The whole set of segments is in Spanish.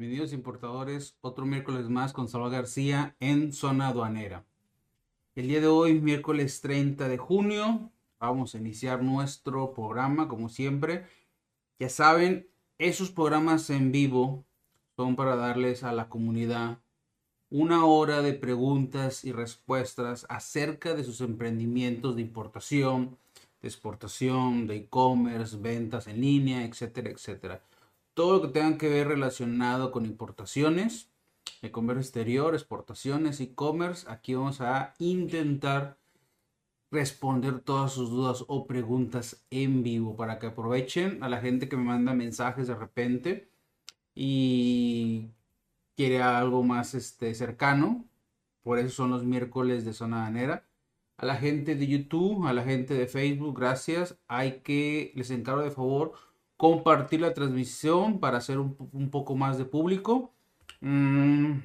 Bienvenidos importadores, otro miércoles más con Salvador García en zona aduanera. El día de hoy, miércoles 30 de junio, vamos a iniciar nuestro programa como siempre. Ya saben, esos programas en vivo son para darles a la comunidad una hora de preguntas y respuestas acerca de sus emprendimientos de importación, de exportación, de e-commerce, ventas en línea, etcétera, etcétera. Todo lo que tenga que ver relacionado con importaciones, de comercio exterior, exportaciones, e-commerce, aquí vamos a intentar responder todas sus dudas o preguntas en vivo para que aprovechen a la gente que me manda mensajes de repente y quiere algo más este, cercano. Por eso son los miércoles de zona danera a la gente de YouTube, a la gente de Facebook, gracias. Hay que, les encargo de favor, compartir la transmisión para hacer un, poco más de público. Mm,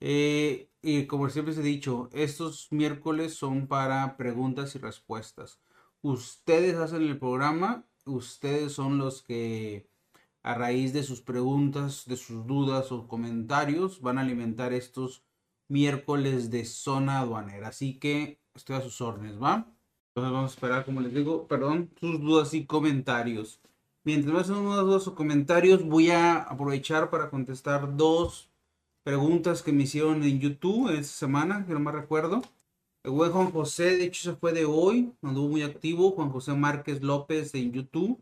eh, y como siempre he dicho, estos miércoles son para preguntas y respuestas. Ustedes hacen el programa, ustedes son los que a raíz de sus preguntas, de sus dudas o comentarios van a alimentar estos miércoles de zona aduanera. Así que estoy a sus órdenes, ¿va? Entonces vamos a esperar, como les digo, perdón, sus dudas y comentarios. Mientras me hacen unas dudas o comentarios, voy a aprovechar para contestar dos preguntas que me hicieron en YouTube esta semana, que no me recuerdo. El buen Juan José, de hecho, se fue de hoy, anduvo muy activo. Juan José Márquez López en YouTube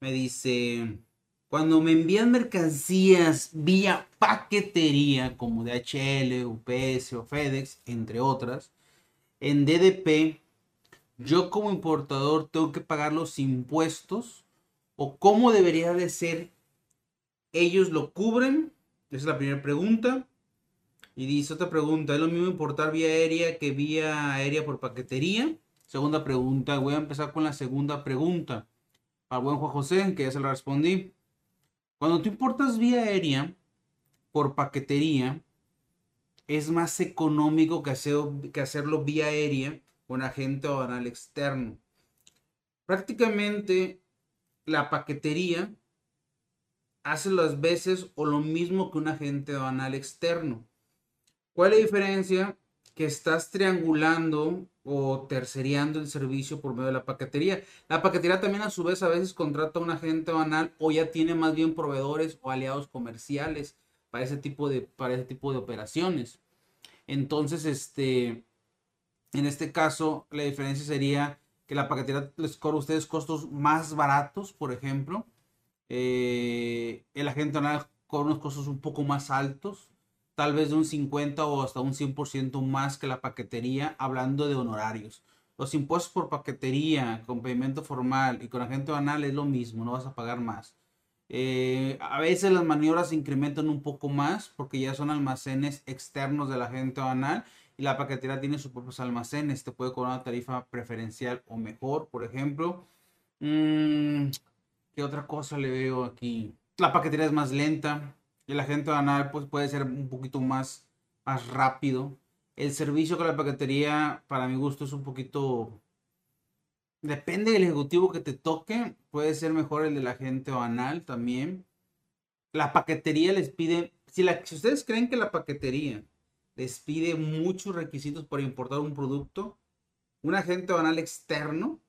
me dice: Cuando me envían mercancías vía paquetería como DHL, UPS o FedEx, entre otras, en DDP, yo como importador tengo que pagar los impuestos o cómo debería de ser. Ellos lo cubren. Esa es la primera pregunta. Y dice otra pregunta, ¿es lo mismo importar vía aérea que vía aérea por paquetería? Segunda pregunta, voy a empezar con la segunda pregunta. Para buen Juan José, que ya se la respondí. Cuando tú importas vía aérea por paquetería, es más económico que, hacerlo vía aérea con agente aduanal externo. Prácticamente la paquetería hace las veces o lo mismo que un agente aduanal externo. ¿Cuál es la diferencia? Que estás triangulando o terceriando el servicio por medio de la paquetería. La paquetería también a su vez a veces contrata a un agente aduanal o ya tiene más bien proveedores o aliados comerciales para ese tipo de, para ese tipo de operaciones. Entonces, este, en este caso, la diferencia sería que la paquetería les cobra a ustedes costos más baratos, por ejemplo. Eh, el agente aduanal cobra unos costos un poco más altos, tal vez de un 50 o hasta un 100% más que la paquetería, hablando de honorarios. Los impuestos por paquetería, con pedimento formal y con agente aduanal es lo mismo, no vas a pagar más. Eh, a veces las maniobras se incrementan un poco más porque ya son almacenes externos de la gente banal y la paquetería tiene sus propios almacenes. Te puede cobrar una tarifa preferencial o mejor, por ejemplo. Mm, ¿Qué otra cosa le veo aquí? La paquetería es más lenta y la gente banal pues, puede ser un poquito más, más rápido. El servicio con la paquetería, para mi gusto, es un poquito Depende del ejecutivo que te toque. Puede ser mejor el de la gente banal también. La paquetería les pide. Si, la, si ustedes creen que la paquetería les pide muchos requisitos para importar un producto, un agente banal externo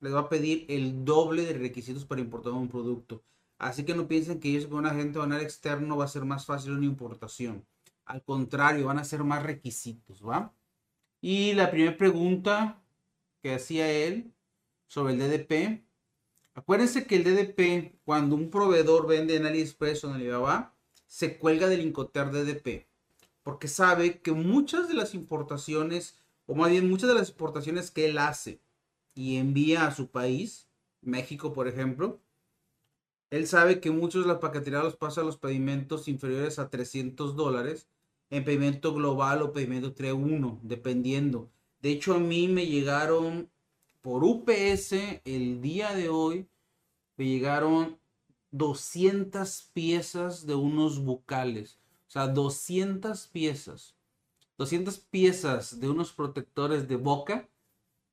les va a pedir el doble de requisitos para importar un producto. Así que no piensen que ellos con un agente banal externo va a ser más fácil una importación. Al contrario, van a ser más requisitos, ¿va? Y la primera pregunta que hacía él sobre el DDP. Acuérdense que el DDP, cuando un proveedor vende en AliExpress o en Alibaba, se cuelga del Incoterm DDP. Porque sabe que muchas de las importaciones, o más bien muchas de las exportaciones que él hace y envía a su país, México por ejemplo, él sabe que muchos de las paqueterías los pasa a los pedimentos inferiores a 300 dólares en pedimento global o pedimento 3.1, dependiendo. De hecho, a mí me llegaron por UPS el día de hoy me llegaron 200 piezas de unos bucales. Sea, 200 piezas. 200 piezas de unos protectores de boca,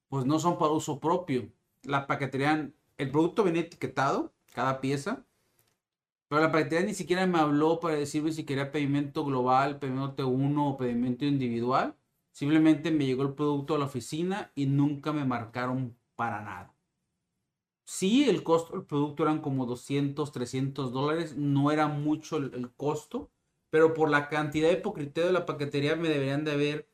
pues no son para uso propio. La paquetería, el producto viene etiquetado, cada pieza. Pero la paquetería ni siquiera me habló para decirme si quería pedimento global, pedimento T1 o pedimento individual. Simplemente me llegó el producto a la oficina y nunca me marcaron para nada. Sí, el costo del producto eran como 200, 300 dólares. No era mucho el, costo, pero por la cantidad de hipocriteo de la paquetería me deberían de haber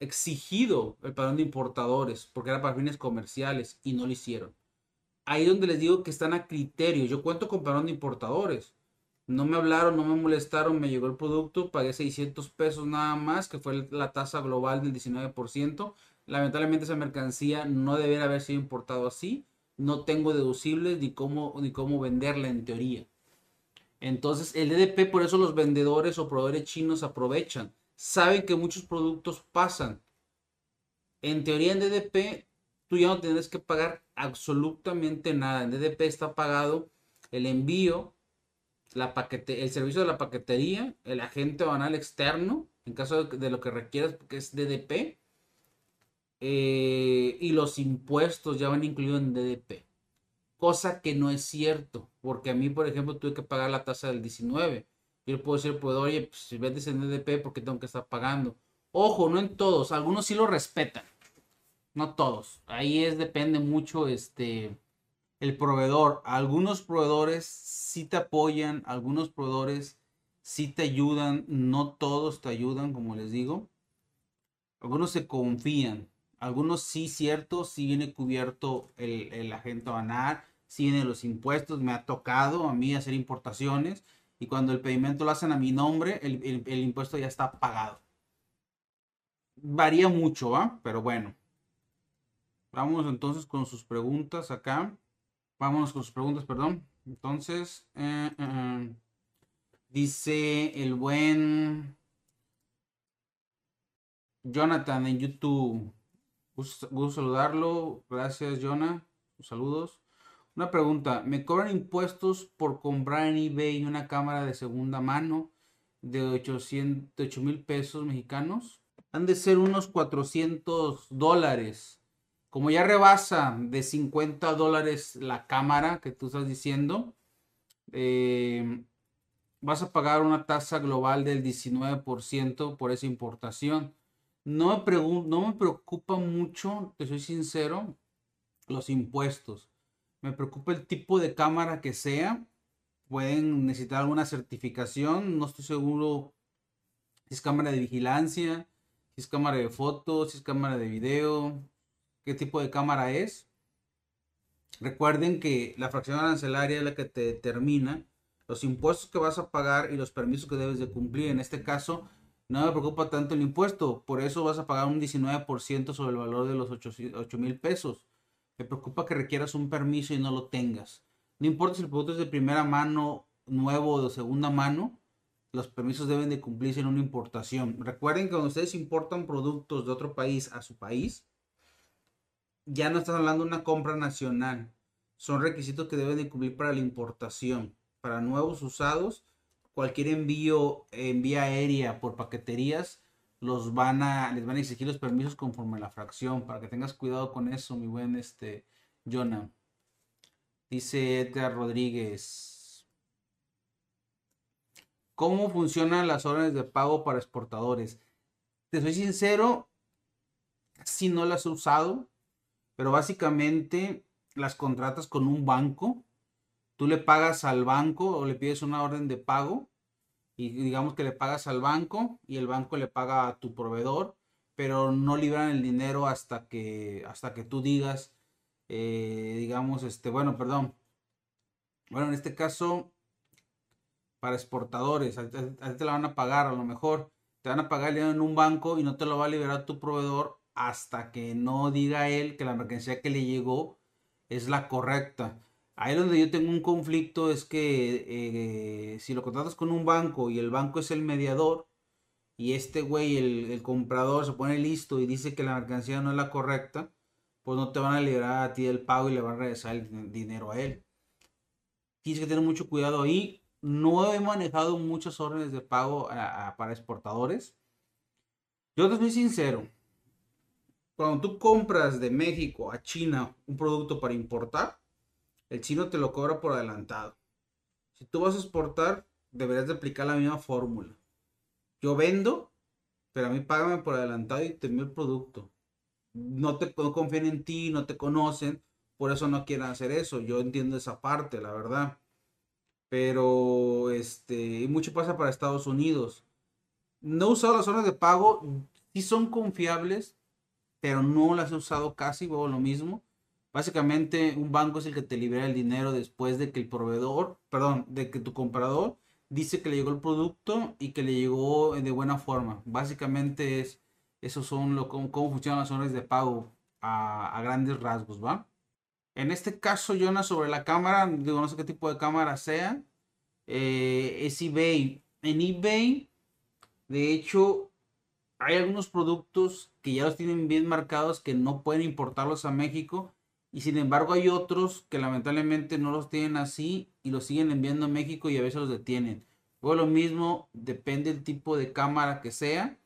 exigido el padrón de importadores, porque era para fines comerciales y no lo hicieron. Ahí donde les digo que están a criterio. Yo cuento con padrón de importadores. No me hablaron, no me molestaron, me llegó el producto, pagué 600 pesos nada más, que fue la tasa global del 19%. Lamentablemente esa mercancía no debería haber sido importado así. No tengo deducibles ni cómo, ni cómo venderla en teoría. Entonces el DDP, por eso los vendedores o proveedores chinos aprovechan. Saben que muchos productos pasan. En teoría en DDP tú ya no tienes que pagar absolutamente nada. En DDP está pagado el envío, la paquete, el servicio de la paquetería, el agente banal externo, en caso de, lo que requieras, porque es DDP, eh, y los impuestos ya van incluidos en DDP. Cosa que no es cierto, porque a mí, por ejemplo, tuve que pagar la tasa del 19. Yo puedo decir, pues, oye, pues, si vendes en DDP, ¿por qué tengo que estar pagando? Ojo, no en todos, algunos sí lo respetan, no todos. Ahí es, depende mucho, este, el proveedor. Algunos proveedores sí te apoyan, algunos proveedores sí te ayudan, no todos te ayudan, como les digo. Algunos se confían, algunos sí, cierto, sí viene cubierto el, agente banal, sí vienen los impuestos, me ha tocado a mí hacer importaciones y cuando el pedimento lo hacen a mi nombre, el, el impuesto ya está pagado. Varía mucho, ¿va? Pero bueno. Vamos entonces con sus preguntas acá. Vámonos con sus preguntas, perdón. Entonces, eh, eh, eh, dice el buen Jonathan en YouTube. Gusto, saludarlo. Gracias, Jonah. Saludos. Una pregunta. ¿Me cobran impuestos por comprar en eBay una cámara de segunda mano de 800, mil pesos mexicanos? Han de ser unos 400 dólares como ya rebasa de 50 dólares la cámara que tú estás diciendo, eh, vas a pagar una tasa global del 19% por esa importación. No me, no me preocupa mucho, te soy sincero, los impuestos. Me preocupa el tipo de cámara que sea. Pueden necesitar alguna certificación. No estoy seguro si es cámara de vigilancia, si es cámara de fotos, si es cámara de video, qué tipo de cámara es. Recuerden que la fracción arancelaria es la que te determina los impuestos que vas a pagar y los permisos que debes de cumplir. En este caso, no me preocupa tanto el impuesto, por eso vas a pagar un 19% sobre el valor de los 8 mil pesos. Me preocupa que requieras un permiso y no lo tengas. No importa si el producto es de primera mano, nuevo o de segunda mano, los permisos deben de cumplirse en una importación. Recuerden que cuando ustedes importan productos de otro país a su país, ya no estás hablando de una compra nacional. Son requisitos que deben de cumplir para la importación. Para nuevos usados, cualquier envío en vía aérea por paqueterías, los van a, les van a exigir los permisos conforme a la fracción. Para que tengas cuidado con eso, mi buen este, Jonah. Dice Edgar Rodríguez. ¿Cómo funcionan las órdenes de pago para exportadores? Te soy sincero, si no las he usado, pero básicamente las contratas con un banco. Tú le pagas al banco o le pides una orden de pago y digamos que le pagas al banco y el banco le paga a tu proveedor, pero no libran el dinero hasta que hasta que tú digas, eh, digamos, este, bueno, perdón. Bueno, en este caso, para exportadores, a, ti te la van a pagar a lo mejor, te van a pagar el dinero en un banco y no te lo va a liberar tu proveedor hasta que no diga él que la mercancía que le llegó es la correcta. Ahí donde yo tengo un conflicto es que eh, si lo contratas con un banco y el banco es el mediador y este güey, el, comprador, se pone listo y dice que la mercancía no es la correcta, pues no te van a liberar a ti el pago y le van a regresar el dinero a él. Tienes que tener mucho cuidado ahí. No he manejado muchas órdenes de pago para exportadores. Yo te soy sincero, cuando tú compras de México a China un producto para importar, el chino te lo cobra por adelantado. Si tú vas a exportar, deberías de aplicar la misma fórmula. Yo vendo, pero a mí págame por adelantado y te envío el producto. No te confían en ti, no te conocen, por eso no quieren hacer eso. Yo entiendo esa parte, la verdad. Pero este, mucho pasa para Estados Unidos. No he usado las zonas de pago, sí son confiables, pero no las he usado casi, o lo mismo. Básicamente, un banco es el que te libera el dinero después de que el proveedor, perdón, de que tu comprador dice que le llegó el producto y que le llegó de buena forma. Básicamente es, esos son cómo, funcionan las zonas de pago a, grandes rasgos, ¿va? En este caso, Jonas, sobre la cámara, digo, no sé qué tipo de cámara sea, eh, es eBay. En eBay, de hecho, hay algunos productos que ya los tienen bien marcados que no pueden importarlos a México y sin embargo hay otros que lamentablemente no los tienen así y los siguen enviando a México y a veces los detienen. Luego lo mismo, depende del tipo de cámara que sea.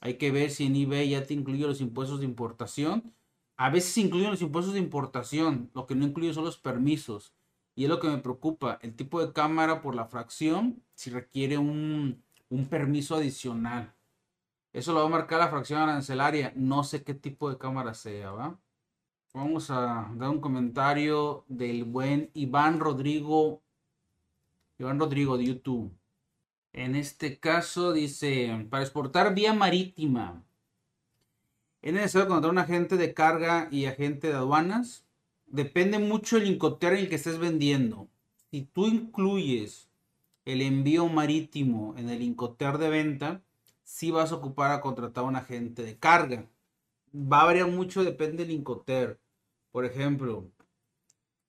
Hay que ver si en eBay ya te incluye los impuestos de importación. A veces incluyen los impuestos de importación, lo que no incluye son los permisos. Y es lo que me preocupa, el tipo de cámara por la fracción, si requiere un, un permiso adicional. Eso lo va a marcar la fracción arancelaria. No sé qué tipo de cámara sea, ¿va? Vamos a dar un comentario del buen Iván Rodrigo. Iván Rodrigo de YouTube. En este caso dice, para exportar vía marítima, ¿es necesario contratar un agente de carga y agente de aduanas? Depende mucho el incoter en el que estés vendiendo. Si tú incluyes el envío marítimo en el incoter de venta, sí vas a ocupar a contratar un agente de carga. Va a variar mucho, depende del incoter. Por ejemplo,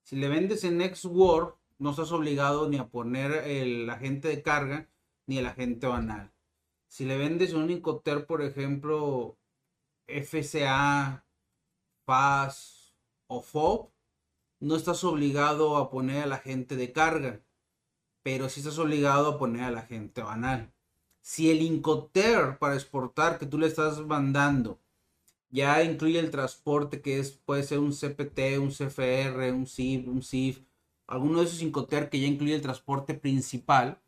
si le vendes en Word, no estás obligado ni a poner el agente de carga ni el agente banal. Si le vendes en un Incoter, por ejemplo, FCA, FAS o FOB, no estás obligado a poner al agente de carga, pero sí estás obligado a poner al agente banal. Si el Incoter para exportar que tú le estás mandando ya incluye el transporte que es, puede ser un CPT, un CFR, un CIF, un CIF, alguno de esos Incoter que ya incluye el transporte principal,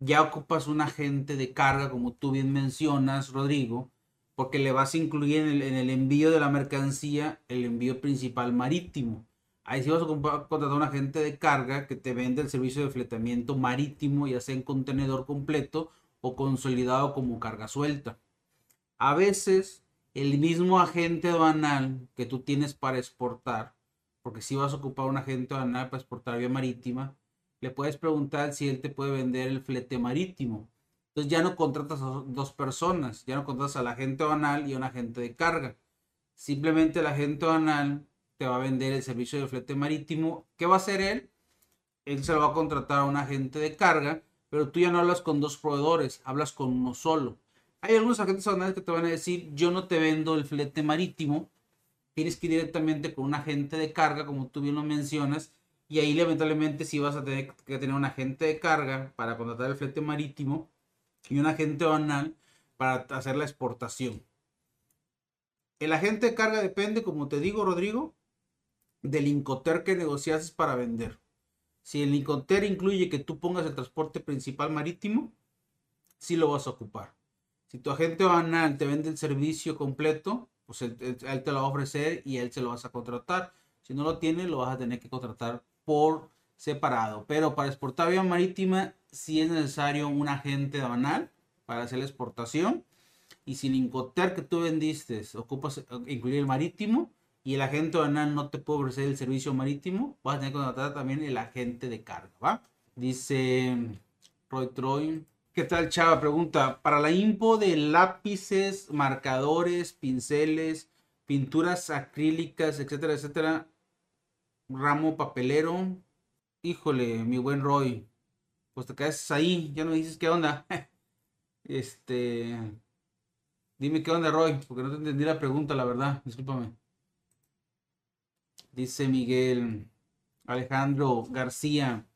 ya ocupas un agente de carga, como tú bien mencionas, Rodrigo, porque le vas a incluir en el, envío de la mercancía el envío principal marítimo. Ahí sí vas a contratar un agente de carga que te vende el servicio de fletamiento marítimo, ya sea en contenedor completo o consolidado como carga suelta. A veces el mismo agente aduanal que tú tienes para exportar, porque si vas a ocupar un agente aduanal para exportar vía marítima, le puedes preguntar si él te puede vender el flete marítimo. Entonces ya no contratas a dos personas, ya no contratas al agente aduanal y a un agente de carga. Simplemente el agente aduanal te va a vender el servicio de flete marítimo. ¿Qué va a hacer él? Él se lo va a contratar a un agente de carga, pero tú ya no hablas con dos proveedores, hablas con uno solo. Hay algunos agentes aduanales que te van a decir, yo no te vendo el flete marítimo, tienes que ir directamente con un agente de carga, como tú bien lo mencionas, y ahí lamentablemente sí vas a tener que tener un agente de carga para contratar el flete marítimo y un agente aduanal para hacer la exportación. El agente de carga depende, como te digo, Rodrigo, del Incoter que negociases para vender. Si el Incoter incluye que tú pongas el transporte principal marítimo, sí lo vas a ocupar. Si tu agente banal te vende el servicio completo, pues él, te lo va a ofrecer y él se lo vas a contratar. Si no lo tiene, lo vas a tener que contratar por separado. Pero para exportar vía marítima, sí es necesario un agente banal para hacer la exportación. Y si el Incoter que tú vendiste ocupas incluir el marítimo y el agente banal no te puede ofrecer el servicio marítimo, vas a tener que contratar también el agente de carga, ¿va? Dice Roy Troy. ¿Qué tal, Chava? Pregunta, para la info de lápices, marcadores, pinceles, pinturas acrílicas, etcétera, etcétera, ramo papelero, híjole, mi buen Roy, pues te quedas ahí, ya no dices qué onda. este, dime qué onda, Roy, porque no te entendí la pregunta, la verdad, discúlpame. Dice Miguel Alejandro García,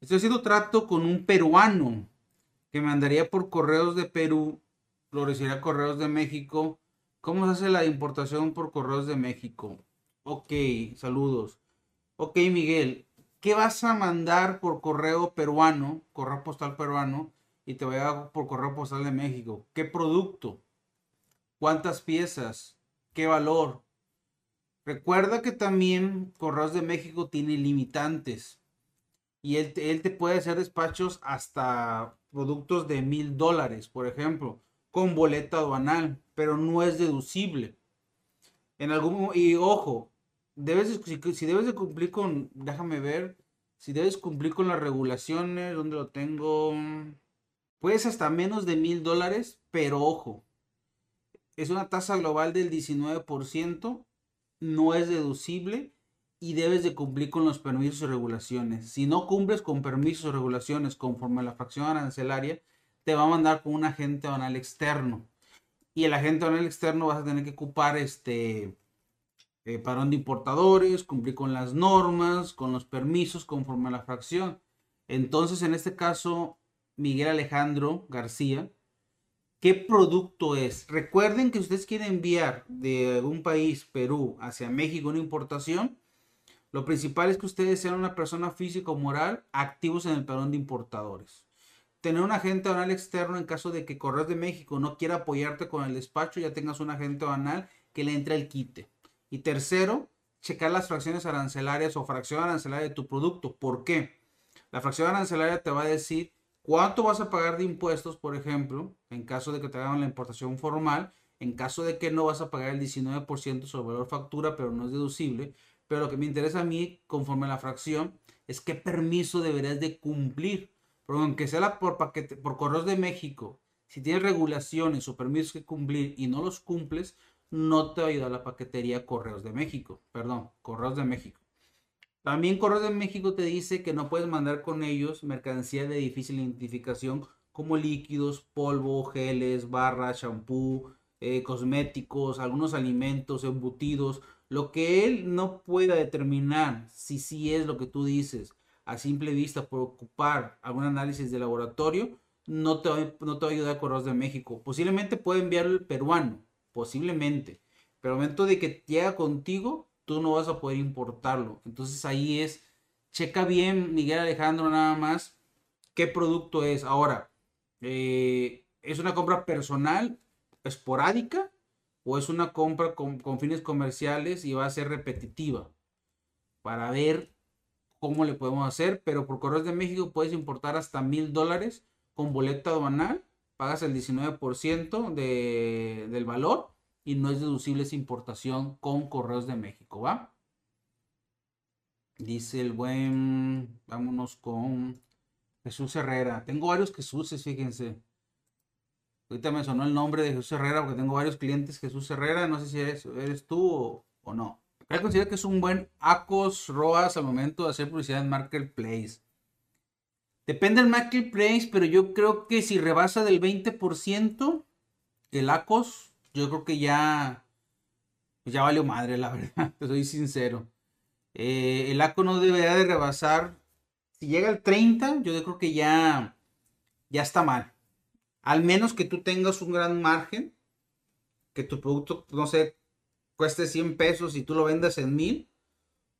estoy haciendo trato con un peruano que mandaría por correos de Perú, lo correos de México. ¿Cómo se hace la importación por correos de México? Ok, saludos. Ok, Miguel, ¿qué vas a mandar por correo peruano, correo postal peruano, y te voy a por correo postal de México? ¿Qué producto? ¿Cuántas piezas? ¿Qué valor? Recuerda que también Correos de México tiene limitantes y él, te puede hacer despachos hasta productos de mil dólares, por ejemplo, con boleta aduanal, pero no es deducible. En algún y ojo, debes si, debes de cumplir con, déjame ver, si debes cumplir con las regulaciones, donde lo tengo, puedes hasta menos de mil dólares, pero ojo, es una tasa global del 19%, no es deducible y debes de cumplir con los permisos y regulaciones. Si no cumples con permisos o regulaciones conforme a la fracción arancelaria, te va a mandar con un agente externo. Y el agente banal externo vas a tener que ocupar este eh, parón de importadores, cumplir con las normas, con los permisos conforme a la fracción. Entonces, en este caso, Miguel Alejandro García, ¿qué producto es? Recuerden que ustedes quieren enviar de un país, Perú, hacia México una importación, lo principal es que ustedes sean una persona física o moral activos en el parón de importadores. Tener un agente banal externo en caso de que Correos de México no quiera apoyarte con el despacho, ya tengas un agente banal que le entre el quite. Y tercero, checar las fracciones arancelarias o fracción arancelaria de tu producto. ¿Por qué? La fracción arancelaria te va a decir cuánto vas a pagar de impuestos, por ejemplo, en caso de que te hagan la importación formal, en caso de que no vas a pagar el 19% sobre valor factura, pero no es deducible, pero lo que me interesa a mí, conforme a la fracción, es qué permiso deberías de cumplir. Porque aunque sea por, paquete, por correos de México, si tienes regulaciones o permisos que cumplir y no los cumples, no te va a ayudar la paquetería Correos de México. Perdón, Correos de México. También Correos de México te dice que no puedes mandar con ellos mercancía de difícil identificación como líquidos, polvo, geles, barras, shampoo, eh, cosméticos, algunos alimentos, embutidos, lo que él no pueda determinar si sí es lo que tú dices a simple vista por ocupar algún análisis de laboratorio, no te, va, no te va a ayudar de México. Posiblemente puede enviarlo el peruano, posiblemente. Pero al momento de que llega contigo, tú no vas a poder importarlo. Entonces ahí es, checa bien, Miguel Alejandro, nada más, qué producto es. Ahora, eh, ¿es una compra personal, esporádica? O es una compra con, fines comerciales y va a ser repetitiva para ver cómo le podemos hacer, pero por Correos de México puedes importar hasta mil dólares con boleta aduanal, pagas el 19% de, del valor y no es deducible esa importación con Correos de México, ¿va? Dice el buen, vámonos con Jesús Herrera. Tengo varios Jesús, fíjense. Ahorita me sonó el nombre de Jesús Herrera porque tengo varios clientes Jesús Herrera. No sé si eres, tú o, no. Él considera que es un buen ACOS ROAS al momento de hacer publicidad en Marketplace. Depende del Marketplace, pero yo creo que si rebasa del 20% el ACOS, yo creo que ya, ya valió madre, la verdad. Te soy sincero. Eh, el ACOS no debería de rebasar. Si llega al 30, yo creo que ya, ya está mal. Al menos que tú tengas un gran margen, que tu producto, no sé, cueste 100 pesos y tú lo vendas en 1000,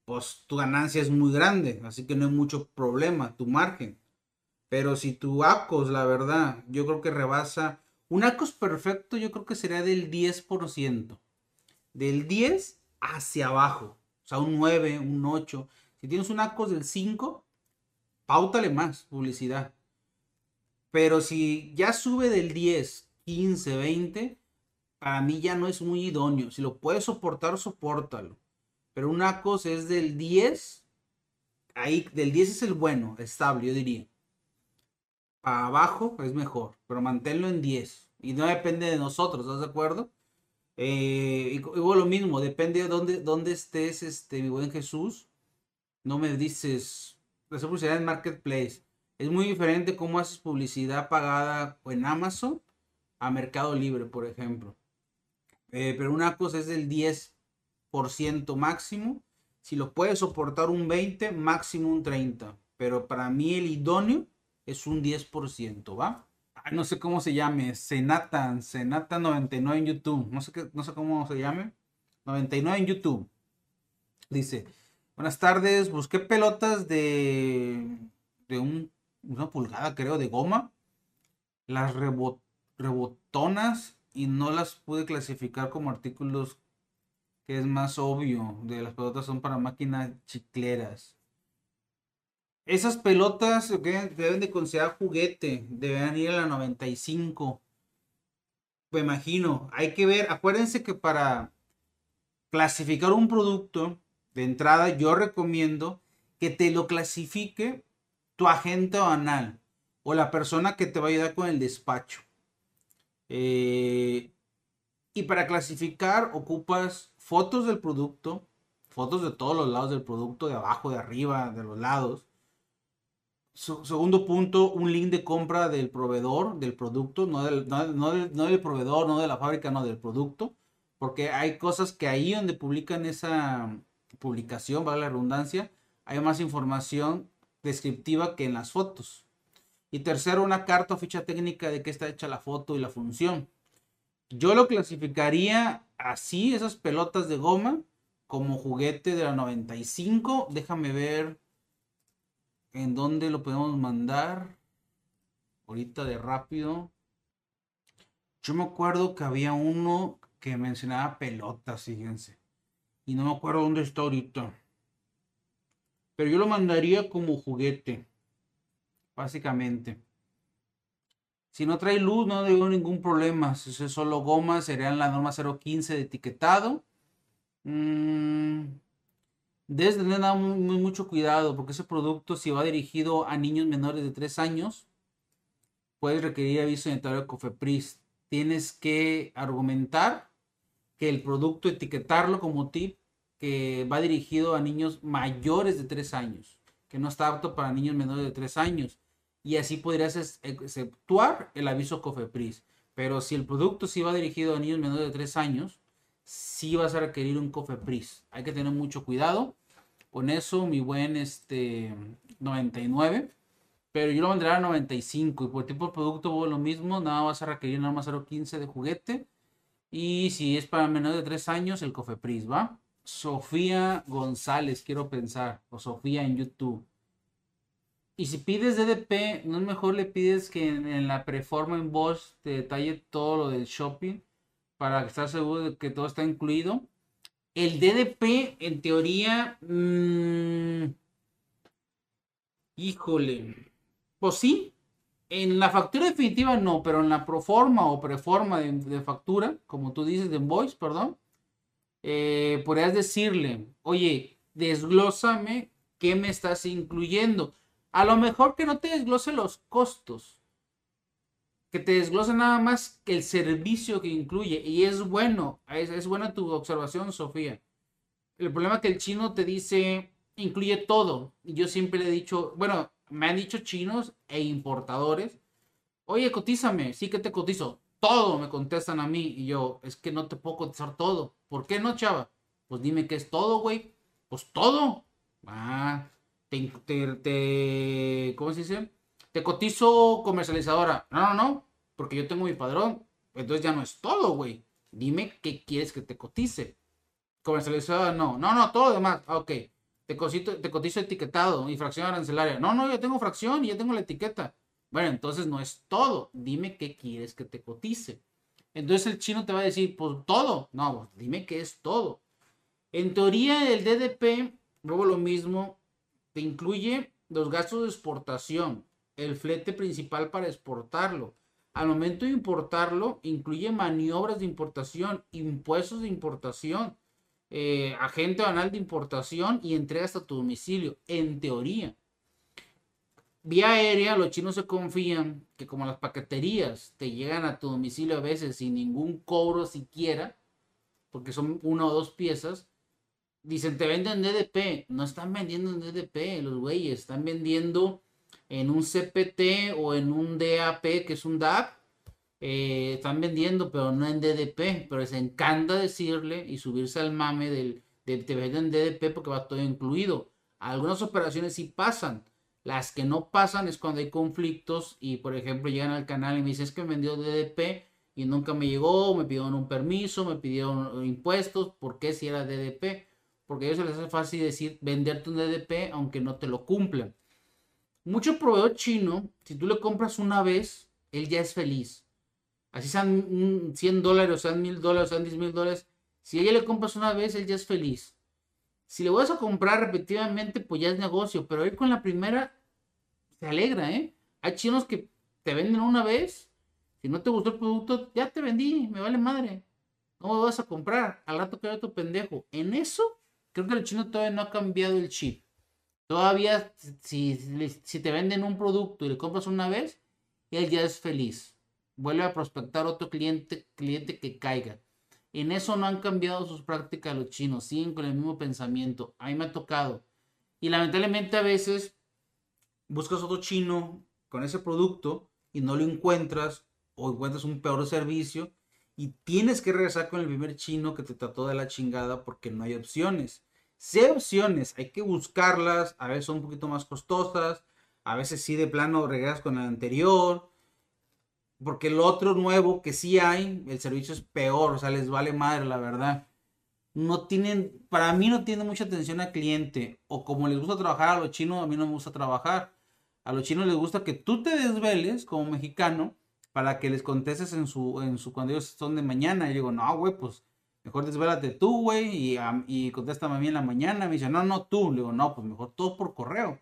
pues tu ganancia es muy grande, así que no hay mucho problema, tu margen. Pero si tu ACOS, la verdad, yo creo que rebasa, un ACOS perfecto yo creo que sería del 10%. Del 10 hacia abajo. O sea, un 9, un 8. Si tienes un ACOS del 5, pautale más publicidad. Pero si ya sube del 10, 15, 20, para mí ya no es muy idóneo. Si lo puedes soportar, soportalo. Pero una cosa es del 10, ahí del 10 es el bueno, estable, yo diría. Para abajo es mejor, pero manténlo en 10. Y no depende de nosotros, ¿estás de acuerdo? Eh, y, lo mismo, depende de dónde, dónde estés, este, mi buen Jesús. No me dices, la publicidad en Marketplace. Es muy diferente cómo haces publicidad pagada en Amazon a Mercado Libre, por ejemplo. Eh, pero una cosa es del 10% máximo. Si lo puedes soportar un 20, máximo un 30. Pero para mí el idóneo es un 10%, ¿va? no sé cómo se llame. Senatan, Senatan 99 en YouTube. No sé, qué, no sé cómo se llame. 99 en YouTube. Dice, Buenas tardes, busqué pelotas de, de un, una pulgada, creo, de goma. Las rebotonas y no las pude clasificar como artículos que es más obvio. De las pelotas son para máquinas chicleras. Esas pelotas deben de considerar juguete, deben ir a la 95. Me imagino, hay que ver, acuérdense que para clasificar un producto de entrada, yo recomiendo que te lo clasifique tu agente banal o la persona que te va a ayudar con el despacho. Eh, y para clasificar ocupas fotos del producto, fotos de todos los lados del producto, de abajo, de arriba, de los lados. segundo punto, un link de compra del proveedor del producto, no del, no del proveedor, no de la fábrica, no del producto. Porque hay cosas que ahí donde publican esa, publicación, vale la redundancia, hay más información descriptiva que en las fotos. Y tercero, una carta o ficha técnica de qué está hecha la foto y la función. Yo lo clasificaría así, esas pelotas de goma, como juguete de la 95. Déjame ver en dónde lo podemos mandar. Ahorita de rápido. Yo me acuerdo que había uno que mencionaba pelotas, fíjense. Y no me acuerdo dónde está ahorita. Pero yo lo mandaría como juguete. Básicamente. Si no trae luz, no tengo ningún problema. Si es solo goma, serían la norma 015 de etiquetado. Mm, debes tener mucho cuidado porque ese producto, si va dirigido a niños menores de 3 años, puede requerir aviso sanitario de COFEPRIS. Tienes que argumentar que el producto, etiquetarlo como tip, que va dirigido a niños mayores de 3 años, que no está apto para niños menores de 3 años. Y así podrías exceptuar el aviso COFEPRIS. Pero si el producto sí va dirigido a niños menores de 3 años, sí vas a requerir un COFEPRIS. Hay que tener mucho cuidado con eso, mi buen este 99. Pero yo lo vendré a 95 y por tipo de producto lo mismo, nada vas a requerir nada más 0.15 de juguete. Y si es para menores de 3 años, el COFEPRIS, ¿va? Sofía González, quiero pensar, o Sofía en YouTube. Y si pides DDP, ¿no es mejor le pides que en, la preforma en Bosch te detalle todo lo del shopping para estar seguro de que todo está incluido? El DDP, en teoría, mm, híjole, pues sí, en la factura definitiva no, pero en la proforma o preforma de, de factura, como tú dices, de invoice, perdón, eh, podrías decirle, oye, desglósame qué me estás incluyendo. A lo mejor que no te desglose los costos, que te desglose nada más que el servicio que incluye. Y es bueno, es, buena tu observación, Sofía. El problema es que el chino te dice, incluye todo. Yo siempre le he dicho, bueno, me han dicho chinos e importadores, oye, cotízame, sí que te cotizo todo me contestan a mí y yo, es que no te puedo contestar todo. ¿Por qué no, chava? Pues dime qué es todo, güey. Pues todo. Ah, te, te, ¿cómo se dice? Te cotizo comercializadora. No, no, no, porque yo tengo mi padrón. Entonces ya no es todo, güey. Dime qué quieres que te cotice. Comercializadora, no. No, no, todo demás. Ah, ok. Te, cosito, te cotizo etiquetado y fracción arancelaria. No, no, yo tengo fracción y ya tengo la etiqueta. Bueno, entonces no es todo. Dime qué quieres que te cotice. Entonces el chino te va a decir, pues todo. No, pues, dime qué es todo. En teoría, el DDP, luego lo mismo, te incluye los gastos de exportación, el flete principal para exportarlo. Al momento de importarlo, incluye maniobras de importación, impuestos de importación, eh, agente banal de importación y entrega hasta tu domicilio, en teoría. Vía aérea, los chinos se confían que como las paqueterías te llegan a tu domicilio a veces sin ningún cobro siquiera, porque son una o dos piezas, dicen te venden DDP. No están vendiendo en DDP los güeyes, están vendiendo en un CPT o en un DAP, que es un DAP. Eh, están vendiendo, pero no en DDP. Pero les encanta decirle y subirse al mame del de te venden DDP porque va todo incluido. Algunas operaciones sí pasan las que no pasan es cuando hay conflictos y, por ejemplo, llegan al canal y me dicen, es que me vendió DDP y nunca me llegó, me pidieron un permiso, me pidieron impuestos, ¿por qué si era DDP? porque a ellos les hace fácil decir venderte un DDP aunque no te lo cumplan. Mucho proveedor chino, si tú le compras una vez, él ya es feliz. Así sean 100 dólares, sean 1000 dólares, sean 10 mil dólares. Si ella le compras una vez, él ya es feliz. Si le vas a comprar repetidamente, pues ya es negocio. Pero él con la primera se alegra, ¿eh? Hay chinos que te venden una vez. Si no te gustó el producto, ya te vendí, me vale madre. ¿Cómo me vas a comprar? Al rato queda tu pendejo. En eso, creo que el chino todavía no ha cambiado el chip. Todavía, si, si te venden un producto y le compras una vez, él ya es feliz. Vuelve a prospectar otro cliente, cliente que caiga. En eso no han cambiado sus prácticas los chinos, siguen con el mismo pensamiento. A mí me ha tocado. Y lamentablemente a veces buscas otro chino con ese producto y no lo encuentras o encuentras un peor servicio y tienes que regresar con el primer chino que te trató de la chingada porque no hay opciones. Si hay opciones, hay que buscarlas, a veces son un poquito más costosas, a veces sí de plano regresas con el anterior, porque el otro nuevo que sí hay, el servicio es peor, o sea, les vale madre, la verdad. No tienen, para mí no tiene mucha atención al cliente, o como les gusta trabajar a los chinos, a mí no me gusta trabajar. A los chinos les gusta que tú te desveles como mexicano para que les contestes en su, en su, cuando ellos son de mañana. Y digo, no, güey, pues mejor desvélate tú, güey, y, y contéstame a mí en la mañana. Me dice, no, no, tú. Le digo, no, pues mejor todo por correo.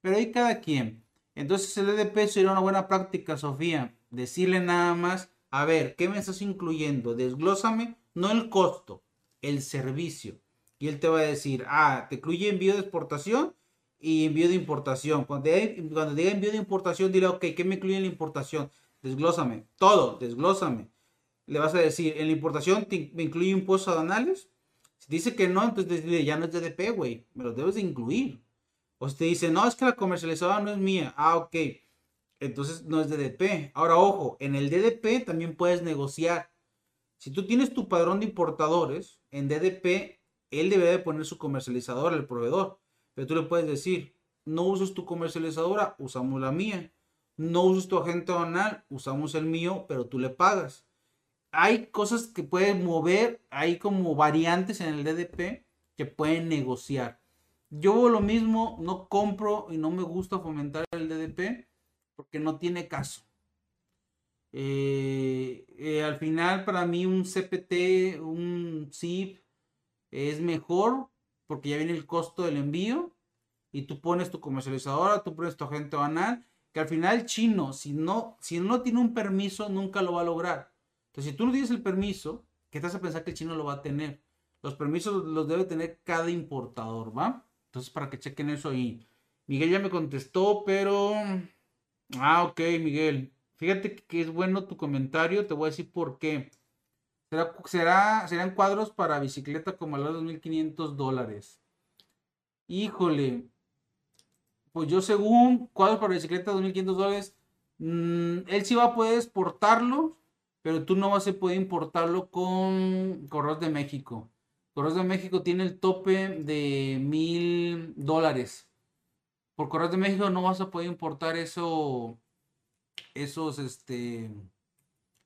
Pero ahí cada quien. Entonces el EDP sería una buena práctica, Sofía. Decirle nada más, a ver, ¿qué me estás incluyendo? Desglósame, no el costo, el servicio. Y él te va a decir, ah, te incluye envío de exportación y envío de importación. Cuando, cuando diga envío de importación, dile, ok, ¿qué me incluye en la importación? Desglósame, todo, desglósame. Le vas a decir, en la importación me incluye impuestos aduanales. Si dice que no, entonces dile, ya no es DDP, güey, me lo debes de incluir. O si te dice, no, es que la comercializadora no es mía. Ah, ok. Entonces no es DDP. Ahora, ojo, en el DDP también puedes negociar. Si tú tienes tu padrón de importadores, en DDP, él debe de poner su comercializadora, el proveedor. Pero tú le puedes decir, no uses tu comercializadora, usamos la mía. No uses tu agente banal, usamos el mío, pero tú le pagas. Hay cosas que pueden mover, hay como variantes en el DDP que pueden negociar. Yo lo mismo, no compro y no me gusta fomentar el DDP porque no tiene caso. Eh, eh, al final, para mí, un CPT, un zip es mejor porque ya viene el costo del envío y tú pones tu comercializadora, tú pones tu agente banal, que al final chino, si no, si no tiene un permiso, nunca lo va a lograr. Entonces, si tú no tienes el permiso, ¿qué te hace pensar que el chino lo va a tener? Los permisos los debe tener cada importador, ¿va? Entonces, para que chequen eso ahí. Miguel ya me contestó, pero... Ah, ok, Miguel. Fíjate que es bueno tu comentario. Te voy a decir por qué. Será, será, serán cuadros para bicicleta como a los 2.500 dólares. Híjole. Pues yo según cuadros para bicicleta 2.500 dólares, mm, él sí va a poder exportarlo, pero tú no vas a poder importarlo con Correos de México. Correos de México tiene el tope de mil dólares. Por Correos de México no vas a poder importar eso, esos, este,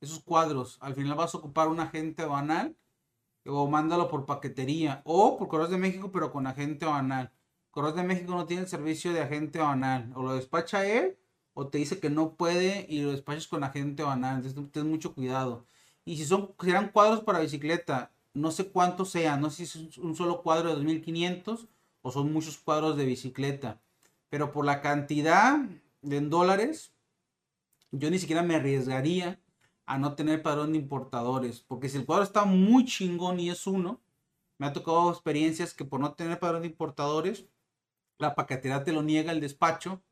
esos cuadros. Al final vas a ocupar un agente banal o mándalo por paquetería o por Correos de México pero con agente banal. Correos de México no tiene el servicio de agente banal. O lo despacha él o te dice que no puede y lo despachas con agente banal. Entonces ten mucho cuidado. Y si son, si eran cuadros para bicicleta no sé cuántos sean, no sé si es un solo cuadro de 2500 o son muchos cuadros de bicicleta, pero por la cantidad en dólares, yo ni siquiera me arriesgaría a no tener padrón de importadores, porque si el cuadro está muy chingón y es uno, me ha tocado experiencias que por no tener padrón de importadores, la paquetería te lo niega el despacho.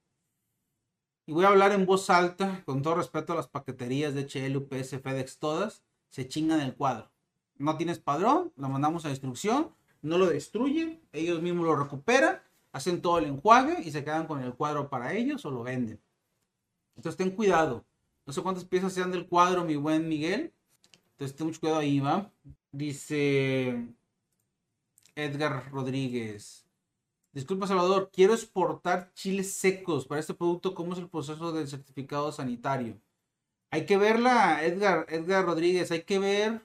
Y voy a hablar en voz alta, con todo respeto a las paqueterías de HL, UPS, FedEx, todas, se chingan el cuadro no tienes padrón, lo mandamos a destrucción, no lo destruyen, ellos mismos lo recuperan, hacen todo el enjuague y se quedan con el cuadro para ellos o lo venden. Entonces ten cuidado. No sé cuántas piezas sean del cuadro, mi buen Miguel. Entonces ten mucho cuidado ahí, va. Dice Edgar Rodríguez. Disculpa, Salvador, quiero exportar chiles secos para este producto. ¿Cómo es el proceso del certificado sanitario? Hay que verla, Edgar, Edgar Rodríguez, hay que ver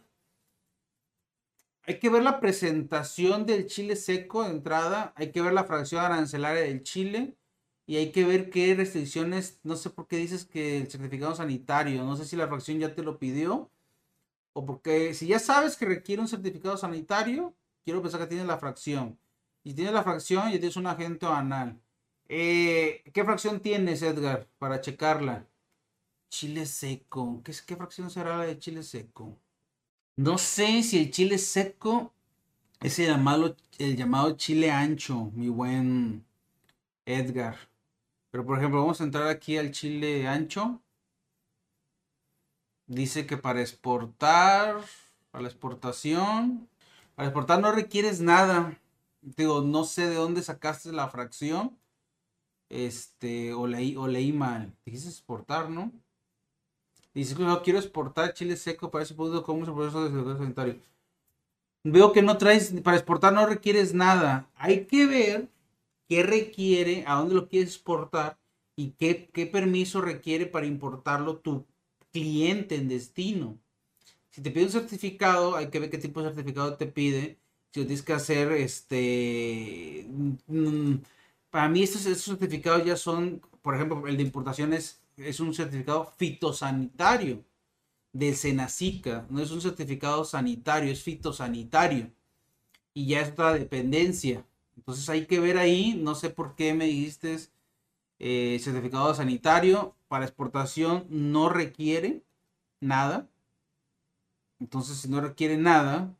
hay que ver la presentación del chile seco de entrada, hay que ver la fracción arancelaria del chile y hay que ver qué restricciones, no sé por qué dices que el certificado sanitario, no sé si la fracción ya te lo pidió o porque si ya sabes que requiere un certificado sanitario, quiero pensar que tienes la fracción. Y si tienes la fracción, ya tienes un agente anal. Eh, ¿Qué fracción tienes, Edgar, para checarla? Chile seco. ¿Qué, ¿Qué fracción será la de chile seco? No sé si el chile seco es el llamado, el llamado chile ancho, mi buen Edgar. Pero por ejemplo, vamos a entrar aquí al chile ancho. Dice que para exportar, para la exportación, para exportar no requieres nada. Digo, no sé de dónde sacaste la fracción. Este, o leí, o leí mal. Dijiste exportar, ¿no? Dice que no quiero exportar chile seco para ese punto. ¿Cómo es el proceso de sanitario? Veo que no traes, para exportar no requieres nada. Hay que ver qué requiere, a dónde lo quieres exportar y qué, permiso requiere para importarlo tu cliente en destino. Si te pide un certificado, hay que ver qué tipo de certificado te pide. Si tienes que hacer, este... Mm, para mí estos, certificados ya son, por ejemplo, el de importación es, un certificado fitosanitario de Senacica. No es un certificado sanitario, es fitosanitario. Y ya es otra dependencia. Entonces hay que ver ahí, no sé por qué me dijiste eh, certificado sanitario para exportación no requiere nada. Entonces si no requiere nada,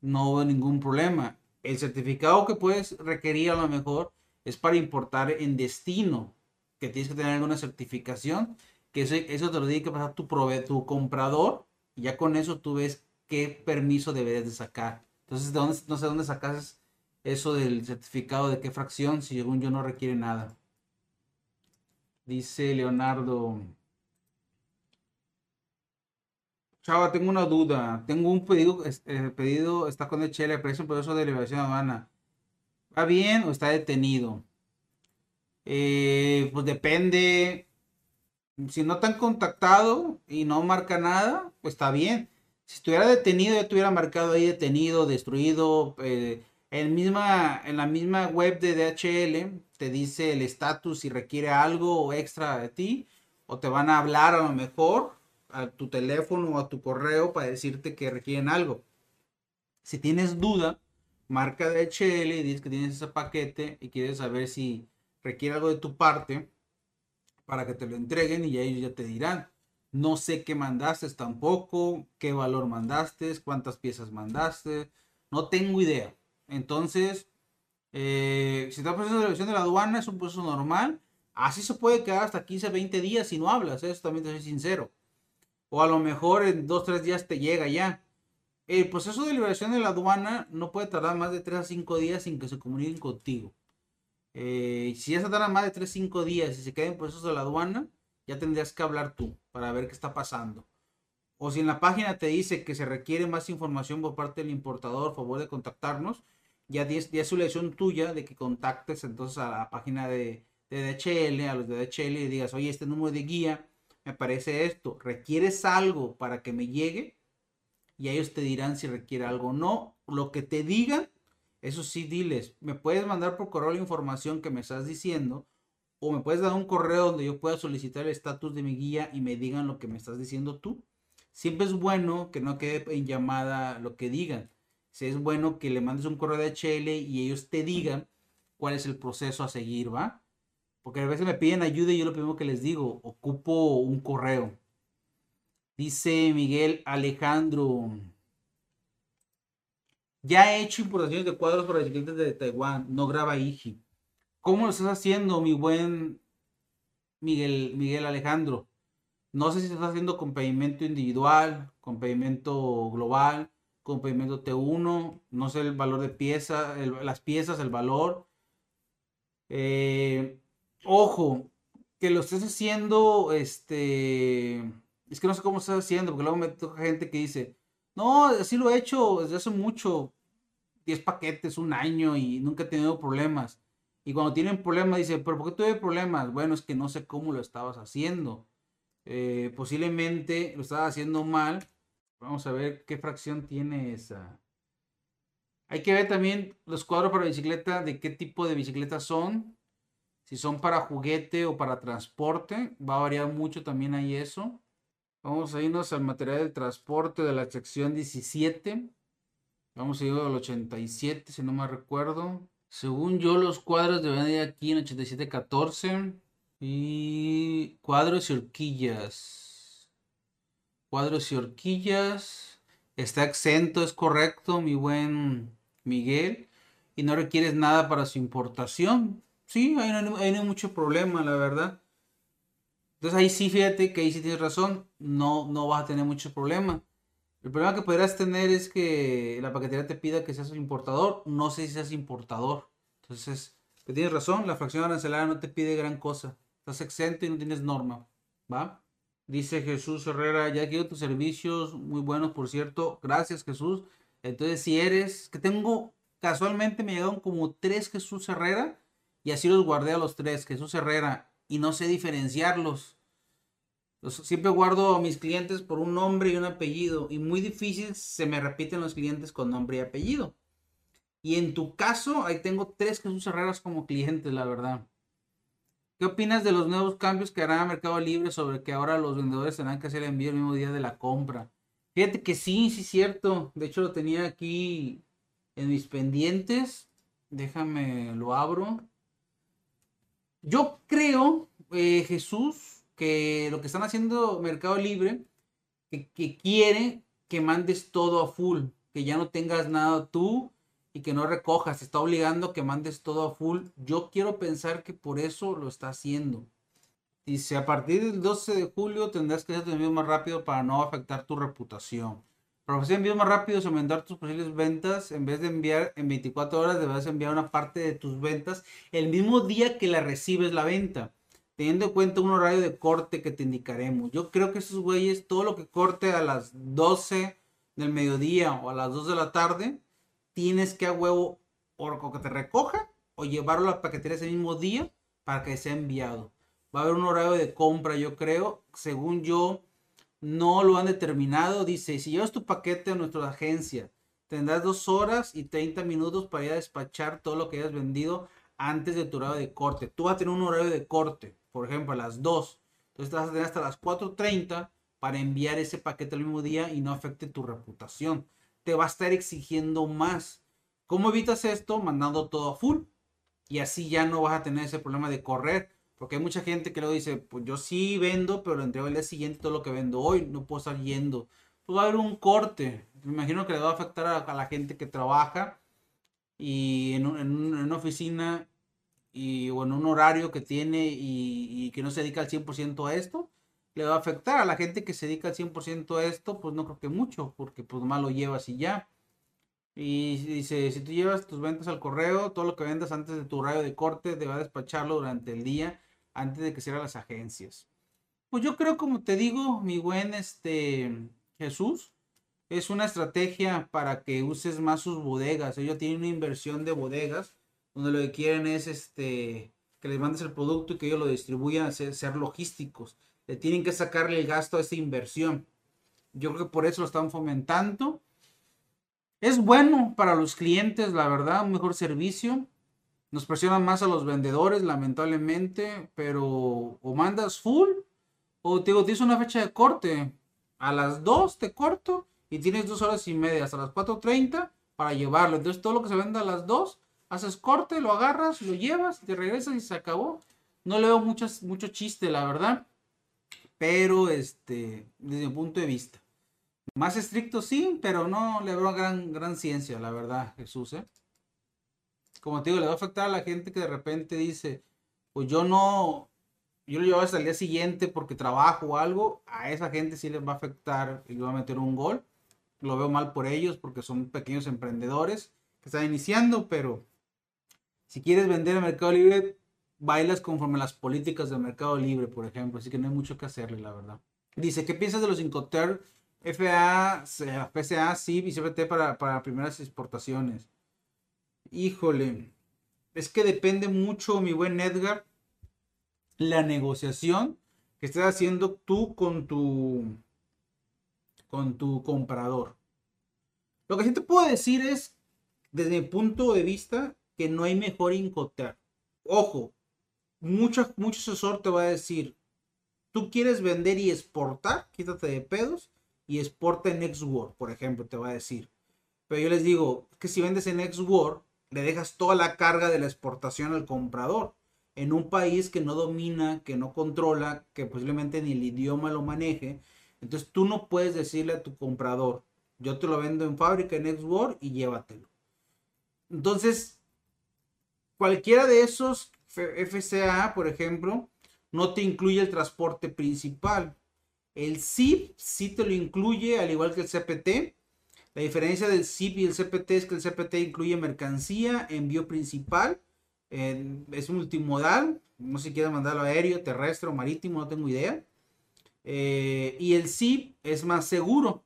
no veo ningún problema. El certificado que puedes requerir a lo mejor es para importar en destino, que tienes que tener alguna certificación, que eso, eso te lo tiene que pasar tu, tu comprador, y ya con eso tú ves qué permiso deberías de sacar. Entonces, ¿de dónde, no sé dónde sacas eso del certificado de qué fracción, si según yo no requiere nada. Dice Leonardo. Chava, tengo una duda. Tengo un pedido, eh, pedido está con el Chile, precio un proceso de liberación aduana. ¿Va bien o está detenido? Eh, pues depende. Si no te han contactado y no marca nada, pues está bien. Si estuviera detenido, ya tuviera marcado ahí detenido, destruido, eh, en, la misma web de DHL te dice el estatus si requiere algo extra de ti o te van a hablar a lo mejor a tu teléfono o a tu correo para decirte que requieren algo. Si tienes duda, marca DHL y dices que tienes ese paquete y quieres saber si requiere algo de tu parte para que te lo entreguen y ellos ya te dirán. No sé qué mandaste tampoco, qué valor mandaste, cuántas piezas mandaste. No tengo idea. Entonces, eh, si está proceso de revisión de la aduana, es un proceso normal. Así se puede quedar hasta 15, 20 días si no hablas, ¿eh? eso también te soy sincero. O a lo mejor en 2, 3 días te llega ya. El proceso de liberación de la aduana no puede tardar más de 3 a 5 días sin que se comuniquen contigo. Eh, si ya se tarda más de 3 a 5 días y se queda en proceso de la aduana, ya tendrías que hablar tú para ver qué está pasando. O si en la página te dice que se requiere más información por parte del importador, favor de contactarnos, ya, es su elección tuya de que contactes entonces a la página de, de DHL, a los de DHL y digas, oye, este número de guía me parece esto, ¿requieres algo para que me llegue? Y ellos te dirán si requiere algo o no. Lo que te digan, eso sí, diles, me puedes mandar por correo la información que me estás diciendo o me puedes dar un correo donde yo pueda solicitar el estatus de mi guía y me digan lo que me estás diciendo tú. Siempre es bueno que no quede en llamada lo que digan si es bueno que le mandes un correo de HL y ellos te digan cuál es el proceso a seguir, ¿va? Porque a veces me piden ayuda y yo lo primero que les digo, ocupo un correo. Dice Miguel Alejandro. Ya he hecho importaciones de cuadros para clientes de Taiwán, no graba IGI. ¿Cómo lo estás haciendo, mi buen Miguel, Miguel Alejandro? No sé si estás haciendo con pedimento individual, con pedimento global, con pedimento T1, no sé el valor de pieza, las piezas, el valor. Eh, ojo, que lo estés haciendo, este, es que no sé cómo estás haciendo, porque luego me toca gente que dice, no, así lo he hecho desde hace mucho, 10 paquetes, un año y nunca he tenido problemas. Y cuando tienen problemas, dice, pero ¿por qué tuve problemas? Bueno, es que no sé cómo lo estabas haciendo. Eh, posiblemente lo estabas haciendo mal Vamos a ver qué fracción tiene esa. Hay que ver también los cuadros para bicicleta, de qué tipo de bicicleta son. Si son para juguete o para transporte. Va a variar mucho también ahí eso. Vamos a irnos al material del transporte de la sección 17. Vamos a ir al 87, si no me recuerdo. Según yo, los cuadros deben ir aquí en 8714. Y cuadros y horquillas. Cuadros y horquillas. Está exento, es correcto, mi buen Miguel. Y no requieres nada para su importación. Sí, ahí no, hay mucho problema, la verdad. Entonces ahí sí, fíjate que ahí sí tienes razón. No, no vas a tener mucho problema. El problema que podrás tener es que la paquetería te pida que seas importador. No sé si seas importador. Entonces, te tienes razón, la fracción arancelaria no te pide gran cosa. Estás exento y no tienes norma. ¿Va? Dice Jesús Herrera, ya quiero tus servicios, muy buenos por cierto. Gracias Jesús. Entonces, si eres, que tengo, casualmente me llegaron como tres Jesús Herrera y así los guardé a los tres, Jesús Herrera, y no sé diferenciarlos siempre guardo a mis clientes por un nombre y un apellido. Y muy difícil se me repiten los clientes con nombre y apellido. Y en tu caso, ahí tengo tres Jesús Herreras como clientes, la verdad. ¿Qué opinas de los nuevos cambios que hará Mercado Libre sobre que ahora los vendedores tendrán que hacer el envío el mismo día de la compra? Fíjate que sí, sí cierto. De hecho lo tenía aquí en mis pendientes. Déjame, lo abro. Yo creo, eh, Jesús, que lo que están haciendo Mercado Libre, que, quiere que mandes todo a full, que ya no tengas nada tú y que no recojas, está obligando que mandes todo a full. Yo quiero pensar que por eso lo está haciendo. Dice, a partir del 12 de julio tendrás que hacer tu envío más rápido para no afectar tu reputación. Para envíos más rápidos y aumentar tus posibles ventas, en vez de enviar en 24 horas, deberás enviar una parte de tus ventas el mismo día que la recibes la venta teniendo en cuenta un horario de corte que te indicaremos. Yo creo que esos güeyes, todo lo que corte a las 12 del mediodía o a las 2 de la tarde, tienes que a huevo o que te recoja o llevarlo a la paquetería ese mismo día para que sea enviado. Va a haber un horario de compra, yo creo. Según yo, no lo han determinado. Dice, si llevas tu paquete a nuestra agencia, tendrás dos horas y 30 minutos para ir a despachar todo lo que hayas vendido antes de tu horario de corte. Tú vas a tener un horario de corte por ejemplo, a las 2. Entonces vas a tener hasta las 4.30 para enviar ese paquete el mismo día y no afecte tu reputación. Te va a estar exigiendo más. ¿Cómo evitas esto? Mandando todo a full. Y así ya no vas a tener ese problema de correr. Porque hay mucha gente que luego dice, pues yo sí vendo, pero lo entrego el día siguiente todo lo que vendo hoy. No puedo estar yendo. Pues va a haber un corte. Me imagino que le va a afectar a, la gente que trabaja. Y en, una oficina y, o en un horario que tiene y, que no se dedica al 100% a esto, le va a afectar a la gente que se dedica al 100% a esto, pues no creo que mucho, porque pues más lo llevas y ya. Y dice, si tú llevas tus ventas al correo, todo lo que vendas antes de tu horario de corte, debes despacharlo durante el día, antes de que cierren las agencias. Pues yo creo, como te digo, mi buen este Jesús, es una estrategia para que uses más sus bodegas. Ellos tienen una inversión de bodegas donde lo que quieren es este, que les mandes el producto y que ellos lo distribuyan, ser logísticos. Le tienen que sacarle el gasto a esa inversión. Yo creo que por eso lo están fomentando. Es bueno para los clientes, la verdad, un mejor servicio. Nos presionan más a los vendedores, lamentablemente, pero o mandas full o te digo, tienes una fecha de corte. A las 2 te corto y tienes dos horas y media hasta las 4.30 para llevarlo. Entonces todo lo que se venda a las 2 haces corte, lo agarras, lo llevas, te regresas y se acabó. No le veo mucho chiste, la verdad. Pero, este, desde mi punto de vista. Más estricto sí, pero no le veo gran, gran ciencia, la verdad, Jesús, ¿eh? Como te digo, le va a afectar a la gente que de repente dice, pues yo no, yo lo llevo hasta el día siguiente porque trabajo o algo, a esa gente sí les va a afectar y le va a meter un gol. Lo veo mal por ellos porque son pequeños emprendedores que están iniciando, pero si quieres vender en Mercado Libre, bailas conforme las políticas del Mercado Libre, por ejemplo. Así que no hay mucho que hacerle, la verdad. Dice, ¿qué piensas de los Incoterm FA, PCA, CIP y CFT para, para primeras exportaciones? Híjole, es que depende mucho, mi buen Edgar, la negociación que estés haciendo tú con tu, con tu comprador. Lo que sí te puedo decir es desde mi punto de vista, que no hay mejor Incoterm. Ojo, mucho, mucho asesor te va a decir, tú quieres vender y exportar, quítate de pedos y exporta en Xword, por ejemplo, te va a decir. Pero yo les digo que si vendes en Xword, le dejas toda la carga de la exportación al comprador. En un país que no domina, que no controla, que posiblemente ni el idioma lo maneje. Entonces tú no puedes decirle a tu comprador, yo te lo vendo en fábrica en Xword y llévatelo. Entonces, cualquiera de esos FCA, por ejemplo, no te incluye el transporte principal. El SIP sí te lo incluye, al igual que el CPT. La diferencia del SIP y el CPT es que el CPT incluye mercancía, envío principal, es multimodal, no sé si quieres mandarlo aéreo, terrestre o marítimo, no tengo idea. Eh, y el SIP es más seguro.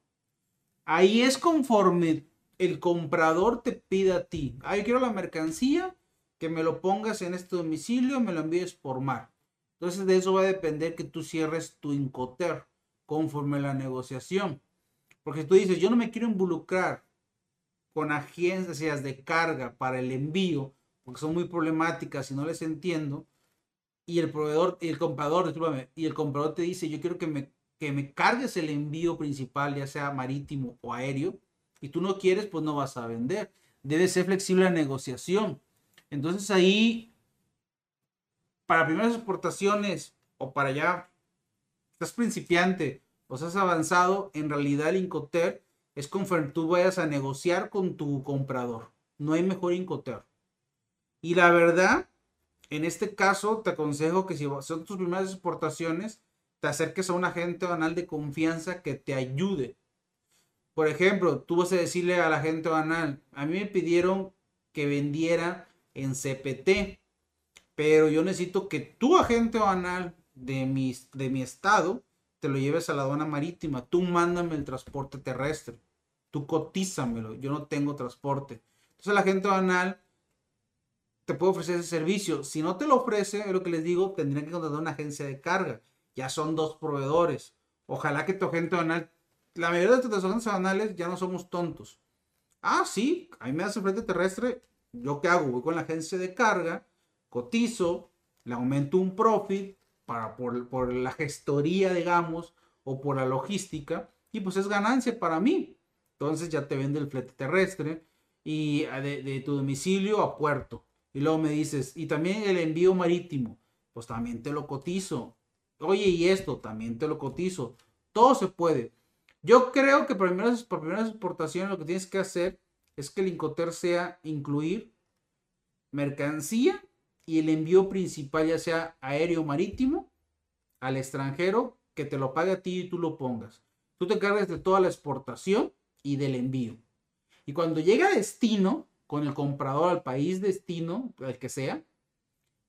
Ahí es conforme el comprador te pide a ti. Ah, yo quiero la mercancía, que me lo pongas en este domicilio, me lo envíes por mar. Entonces de eso va a depender que tú cierres tu Incoter conforme a la negociación. Porque tú dices, yo no me quiero involucrar con agencias de carga para el envío, porque son muy problemáticas y no les entiendo. Y el proveedor, y el comprador, y el comprador te dice, yo quiero que me, que me cargues el envío principal, ya sea marítimo o aéreo, y tú no quieres, pues no vas a vender. Debe ser flexible la negociación. Entonces ahí, para primeras exportaciones o para ya, estás principiante o estás avanzado, en realidad el Incoter es conforme tú vayas a negociar con tu comprador. No hay mejor Incoter. Y la verdad, en este caso, te aconsejo que si son tus primeras exportaciones, te acerques a un agente banal de confianza que te ayude. Por ejemplo, tú vas a decirle a la agente banal, a mí me pidieron que vendiera en CPT. Pero yo necesito que tu agente banal de mi, de mi estado te lo lleves a la aduana marítima. Tú mándame el transporte terrestre. Tú cotízamelo. Yo no tengo transporte. Entonces el agente banal te puede ofrecer ese servicio. Si no te lo ofrece, es lo que les digo, tendrían que contratar una agencia de carga. Ya son dos proveedores. Ojalá que tu agente banal, la mayoría de tus agentes banales ya no somos tontos. Ah, sí, a mí me hace frente terrestre, ¿Yo qué hago? Voy con la agencia de carga, cotizo, le aumento un profit para, por, la gestoría, digamos, o por la logística, y pues es ganancia para mí. Entonces ya te vende el flete terrestre y ah, de, tu domicilio a puerto. Y luego me dices, y también el envío marítimo, pues también te lo cotizo. Oye, y esto también te lo cotizo. Todo se puede. Yo creo que por primeras, por primeras exportaciones lo que tienes que hacer es que el Incoter sea incluir mercancía y el envío principal, ya sea aéreo o marítimo, al extranjero, que te lo pague a ti y tú lo pongas. Tú te encargas de toda la exportación y del envío. Y cuando llega a destino, con el comprador al país destino, el que sea,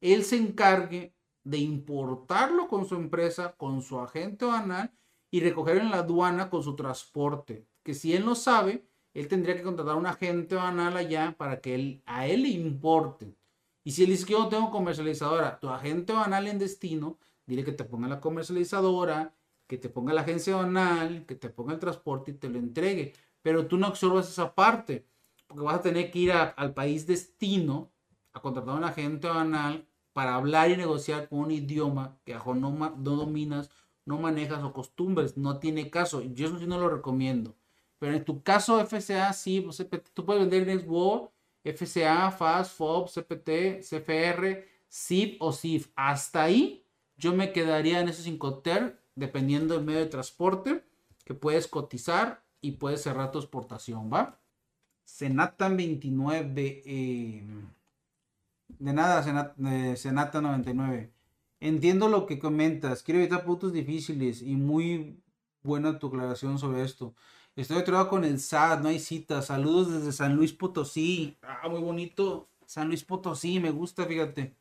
él se encargue de importarlo con su empresa, con su agente banal y recogerlo en la aduana con su transporte. Que si él no sabe, él tendría que contratar a un agente banal allá para que él, a él le importe. Y si él dice que yo no tengo comercializadora, tu agente banal en destino, dile que te ponga la comercializadora, que te ponga la agencia banal, que te ponga el transporte y te lo entregue. Pero tú no absorbas esa parte, porque vas a tener que ir al país destino a contratar a un agente banal para hablar y negociar con un idioma que no, no dominas, no manejas o costumbres. No tiene caso. Yo eso sí no lo recomiendo. Pero en tu caso, FCA, sí, pues, tú puedes vender en Xbox, FCA, FAS, FOB, CPT, CFR, SIP o SIF. Hasta ahí yo me quedaría en esos Incoter, dependiendo del medio de transporte, que puedes cotizar y puedes cerrar tu exportación, ¿va? Senatan 29. Eh, de nada, Senata 99. Entiendo lo que comentas. Quiero evitar puntos difíciles y muy buena tu aclaración sobre esto. Estoy atrapado con el SAT, no hay cita. Saludos desde San Luis Potosí. Ah, muy bonito. San Luis Potosí, me gusta, fíjate.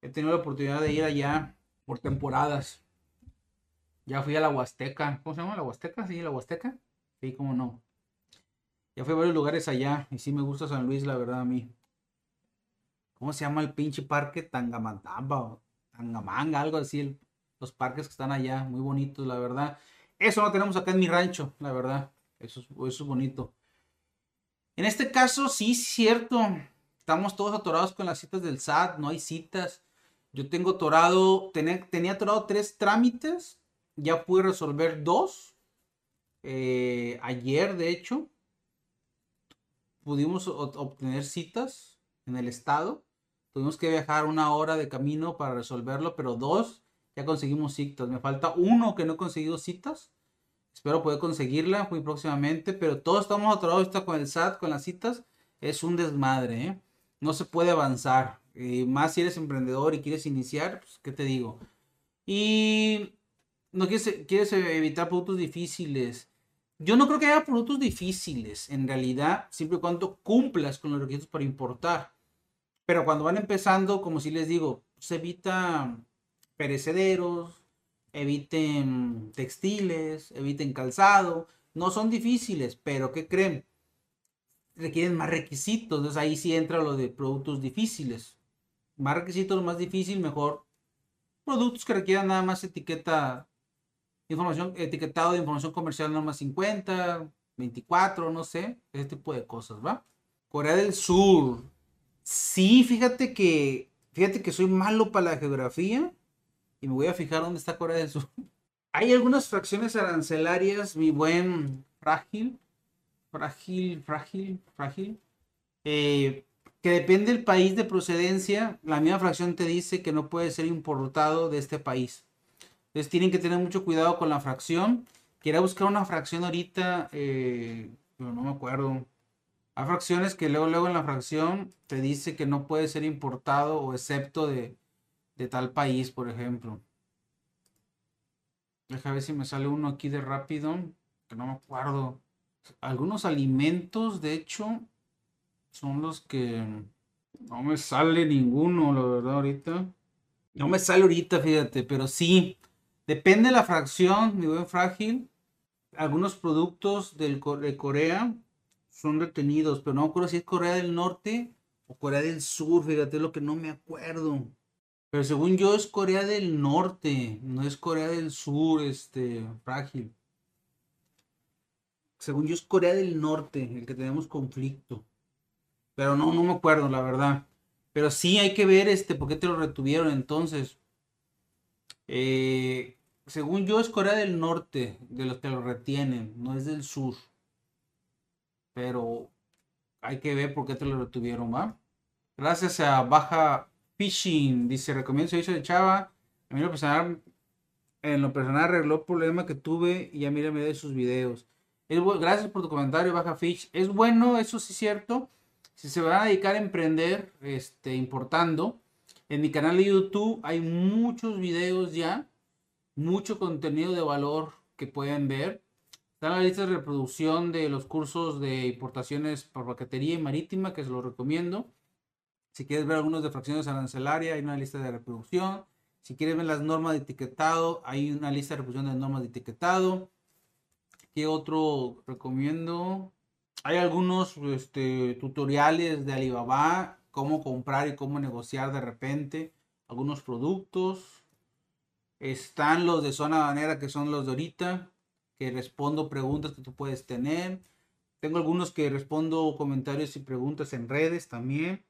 He tenido la oportunidad de ir allá por temporadas. Ya fui a la Huasteca. ¿Cómo se llama la Huasteca? Sí, la Huasteca. Sí, cómo no. Ya fui a varios lugares allá. Y sí me gusta San Luis, la verdad, a mí. ¿Cómo se llama el pinche parque? Tangamandamba o Tangamanga, algo así. los parques que están allá. Muy bonitos, la verdad. Eso no tenemos acá en mi rancho, la verdad. Eso es, bonito. En este caso, sí, es cierto. Estamos todos atorados con las citas del SAT, no hay citas. Yo tengo atorado, tenía, tenía atorado tres trámites, ya pude resolver dos. Eh, ayer, de hecho, pudimos obtener citas en el estado. Tuvimos que viajar una hora de camino para resolverlo, pero dos ya conseguimos citas. Me falta uno que no he conseguido citas. Espero poder conseguirla muy próximamente, pero todos estamos atorados con el SAT, con las citas. Es un desmadre, ¿eh? No se puede avanzar. más si eres emprendedor y quieres iniciar, pues, ¿qué te digo? Y no quieres, quieres evitar productos difíciles. Yo no creo que haya productos difíciles, en realidad, siempre y cuando cumplas con los requisitos para importar. Pero cuando van empezando, como si les digo, se evita perecederos, eviten textiles, eviten calzado. No son difíciles, pero ¿qué creen? Requieren más requisitos. Entonces ahí sí entra lo de productos difíciles. Más requisitos, más difícil, mejor. Productos que requieran nada más etiqueta, información, etiquetado de información comercial norma 50, 24, no sé, ese tipo de cosas, ¿va? Corea del Sur. Sí, fíjate que, fíjate que soy malo para la geografía y me voy a fijar dónde está Corea del Sur. Hay algunas fracciones arancelarias, mi buen frágil, frágil, frágil, frágil, eh, que depende del país de procedencia, la misma fracción te dice que no puede ser importado de este país. Entonces tienen que tener mucho cuidado con la fracción. Quiero buscar una fracción ahorita, eh, pero no me acuerdo. Hay fracciones que luego, luego en la fracción te dice que no puede ser importado o excepto de, de tal país, por ejemplo. Deja ver si me sale uno aquí de rápido, que no me acuerdo. Algunos alimentos, de hecho, son los que no me sale ninguno, la verdad, ahorita. No me sale ahorita, fíjate, pero sí. Depende de la fracción, mi buen frágil. Algunos productos del, de Corea son retenidos, pero no me acuerdo si es Corea del Norte o Corea del Sur, fíjate, lo que no me acuerdo. Pero según yo es Corea del Norte, no es Corea del Sur, este, frágil. Según yo es Corea del Norte, el que tenemos conflicto. Pero no, no me acuerdo, la verdad. Pero sí hay que ver este, por qué te lo retuvieron entonces. Eh, según yo es Corea del Norte, de los que lo retienen, no es del sur. Pero hay que ver por qué te lo retuvieron, ¿va? Gracias a Baja Fishing, dice, recomiendo servicio de Chava. A mí lo personal, en lo personal arregló el problema que tuve y ya mira de sus videos. gracias por tu comentario, Baja Fish. Es bueno, eso sí es cierto. Si se van a dedicar a emprender, este, importando, en mi canal de YouTube hay muchos videos ya, mucho contenido de valor que pueden ver. Está la lista de reproducción de los cursos de importaciones por paquetería y marítima, que se los recomiendo. Si quieres ver algunos de fracciones arancelarias, hay una lista de reproducción. Si quieres ver las normas de etiquetado, hay una lista de reproducción de normas de etiquetado. ¿Qué otro recomiendo? Hay algunos este, tutoriales de Alibaba, cómo comprar y cómo negociar de repente algunos productos. Están los de zona banera, que son los de ahorita, que respondo preguntas que tú puedes tener. Tengo algunos que respondo comentarios y preguntas en redes también.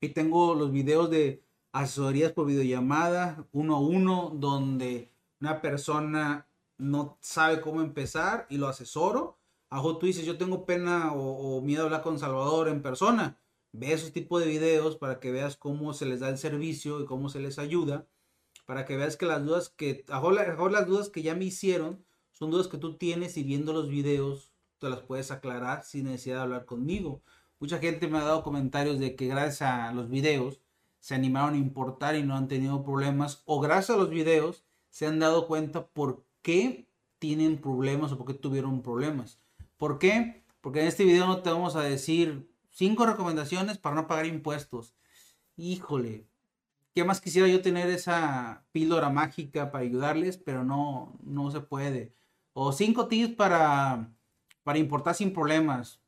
Y tengo los videos de asesorías por videollamada uno a uno, donde una persona no sabe cómo empezar y lo asesoro. Ajo, tú dices, yo tengo pena o, miedo a hablar con Salvador en persona. Ve esos tipos de videos para que veas cómo se les da el servicio y cómo se les ayuda. Para que veas que las dudas que, ajo, las dudas que ya me hicieron son dudas que tú tienes y viendo los videos te las puedes aclarar sin necesidad de hablar conmigo. Mucha gente me ha dado comentarios de que gracias a los videos se animaron a importar y no han tenido problemas. O gracias a los videos se han dado cuenta por qué tienen problemas o por qué tuvieron problemas. ¿Por qué? Porque en este video no te vamos a decir cinco recomendaciones para no pagar impuestos. Híjole, ¿qué más quisiera yo tener esa píldora mágica para ayudarles? Pero no, no se puede. O cinco tips para, para importar sin problemas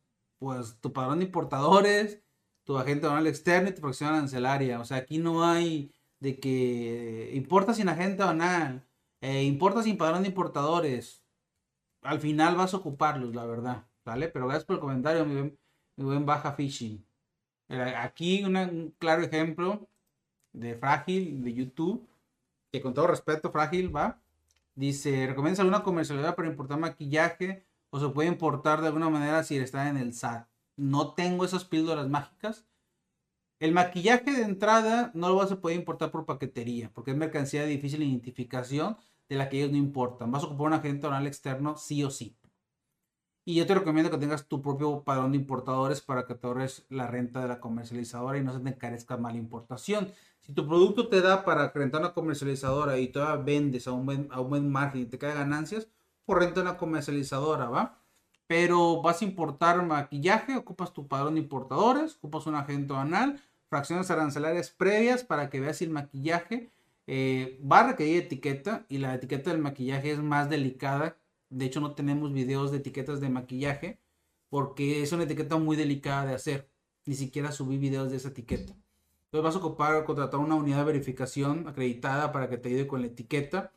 pues tu padrón de importadores, tu agente banal externo y tu fracción arancelaria. O sea, aquí no hay de que importa sin agente banal, eh, importa sin padrón de importadores. Al final vas a ocuparlos, la verdad. ¿Vale? Pero gracias por el comentario, mi, mi buen Baja Fishing. Aquí un claro ejemplo de Frágil de YouTube, que con todo respeto, Frágil va. Dice, ¿recomiendas alguna comercialidad para importar maquillaje o se puede importar de alguna manera si está en el SAT? No tengo esas píldoras mágicas. El maquillaje de entrada no lo vas a poder importar por paquetería, porque es mercancía de difícil identificación de la que ellos no importan. Vas a ocupar un agente oral externo sí o sí. Y yo te recomiendo que tengas tu propio padrón de importadores para que te ahorres la renta de la comercializadora y no se te encarezca mala importación. Si tu producto te da para rentar una comercializadora y todavía vendes a buen, a un buen margen y te cae ganancias, por renta una comercializadora, ¿va? Pero vas a importar maquillaje, ocupas tu padrón de importadores, ocupas un agente anal, fracciones arancelarias previas para que veas si el maquillaje eh, va a requerir etiqueta y la etiqueta del maquillaje es más delicada de hecho, no tenemos videos de etiquetas de maquillaje porque es una etiqueta muy delicada de hacer. Ni siquiera subí videos de esa etiqueta. Entonces vas a ocupar, contratar una unidad de verificación acreditada para que te ayude con la etiqueta.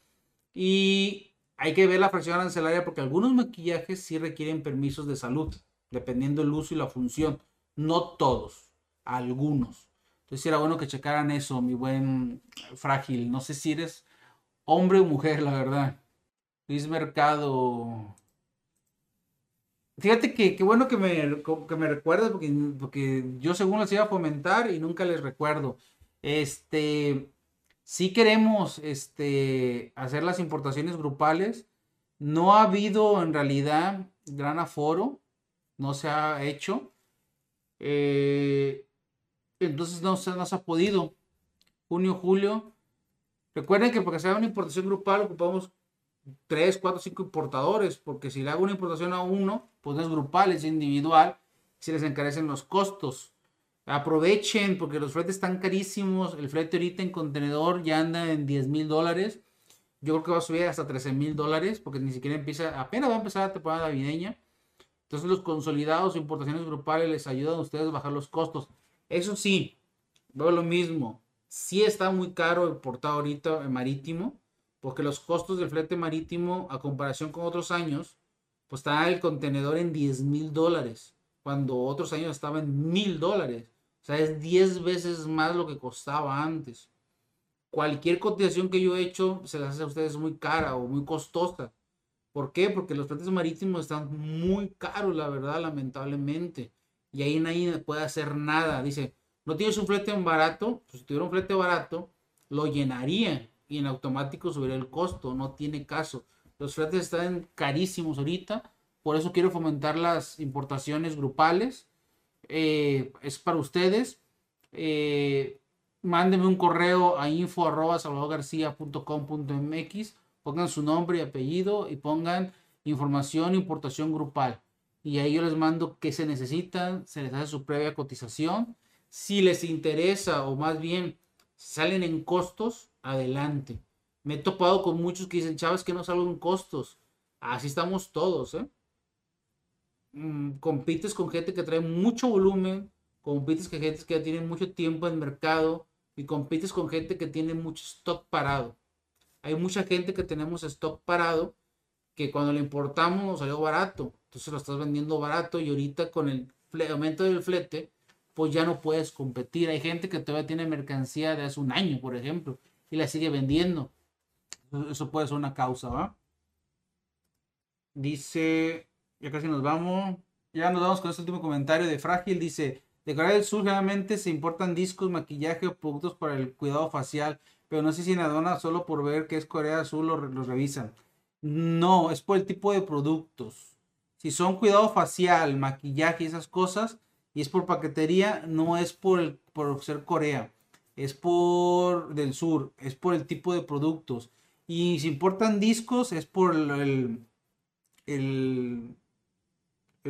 Y hay que ver la fracción arancelaria porque algunos maquillajes sí requieren permisos de salud, dependiendo el uso y la función. No todos, algunos. Entonces era bueno que checaran eso, mi buen frágil. No sé si eres hombre o mujer, la verdad. Luis Mercado. Fíjate que, bueno que me, que me recuerdas porque, porque yo según los iba a fomentar y nunca les recuerdo. Este, si queremos este, hacer las importaciones grupales. No ha habido en realidad gran aforo, no se ha hecho. Eh, entonces no se, no se ha podido. Junio, julio. Recuerden que para que sea una importación grupal ocupamos 3, 4, 5 importadores, porque si le hago una importación a uno, pues no es grupal, es individual, se les encarecen los costos. Aprovechen, porque los fletes están carísimos. El flete ahorita en contenedor ya anda en 10 mil dólares. Yo creo que va a subir hasta 13 mil dólares, porque ni siquiera empieza, apenas va a empezar la temporada navideña. Entonces los consolidados o importaciones grupales les ayudan a ustedes a bajar los costos. Eso sí, veo lo mismo. Sí está muy caro importar ahorita en marítimo porque los costos del flete marítimo a comparación con otros años, pues está el contenedor en 10 mil dólares, cuando otros años estaba en mil dólares. O sea, es 10 veces más lo que costaba antes. Cualquier cotización que yo he hecho se las hace a ustedes muy cara o muy costosa. ¿Por qué? Porque los fletes marítimos están muy caros, la verdad, lamentablemente. Y ahí nadie puede hacer nada. Dice, no tienes un flete barato, pues si tuviera un flete barato, lo llenaría y en automático subir el costo, no tiene caso. Los fletes están carísimos ahorita, por eso quiero fomentar las importaciones grupales. Eh, es para ustedes. Eh, mándenme un correo a info arroba mx pongan su nombre y apellido y pongan información importación grupal. Y ahí yo les mando qué se necesitan, se les hace su previa cotización. Si les interesa o más bien salen en costos, adelante. Me he topado con muchos que dicen, chavos, que no salgo en costos. Así estamos todos, ¿eh? Mm, compites con gente que trae mucho volumen, compites con gente que ya tiene mucho tiempo en el mercado y compites con gente que tiene mucho stock parado. Hay mucha gente que tenemos stock parado que cuando lo importamos nos salió barato. Entonces lo estás vendiendo barato y ahorita con el aumento del flete, pues ya no puedes competir. Hay gente que todavía tiene mercancía de hace un año, por ejemplo, y la sigue vendiendo. Eso puede ser una causa, ¿va? Dice, ya casi nos vamos. Ya nos vamos con este último comentario de Frágil. Dice, de Corea del Sur generalmente se importan discos, maquillaje o productos para el cuidado facial, pero no sé si en aduana solo por ver que es Corea del Sur los revisan. No, es por el tipo de productos. Si son cuidado facial, maquillaje y esas cosas, y es por paquetería, no es por, el, por ser Corea es por del sur, es por el tipo de productos. Y si importan discos, es por el, el,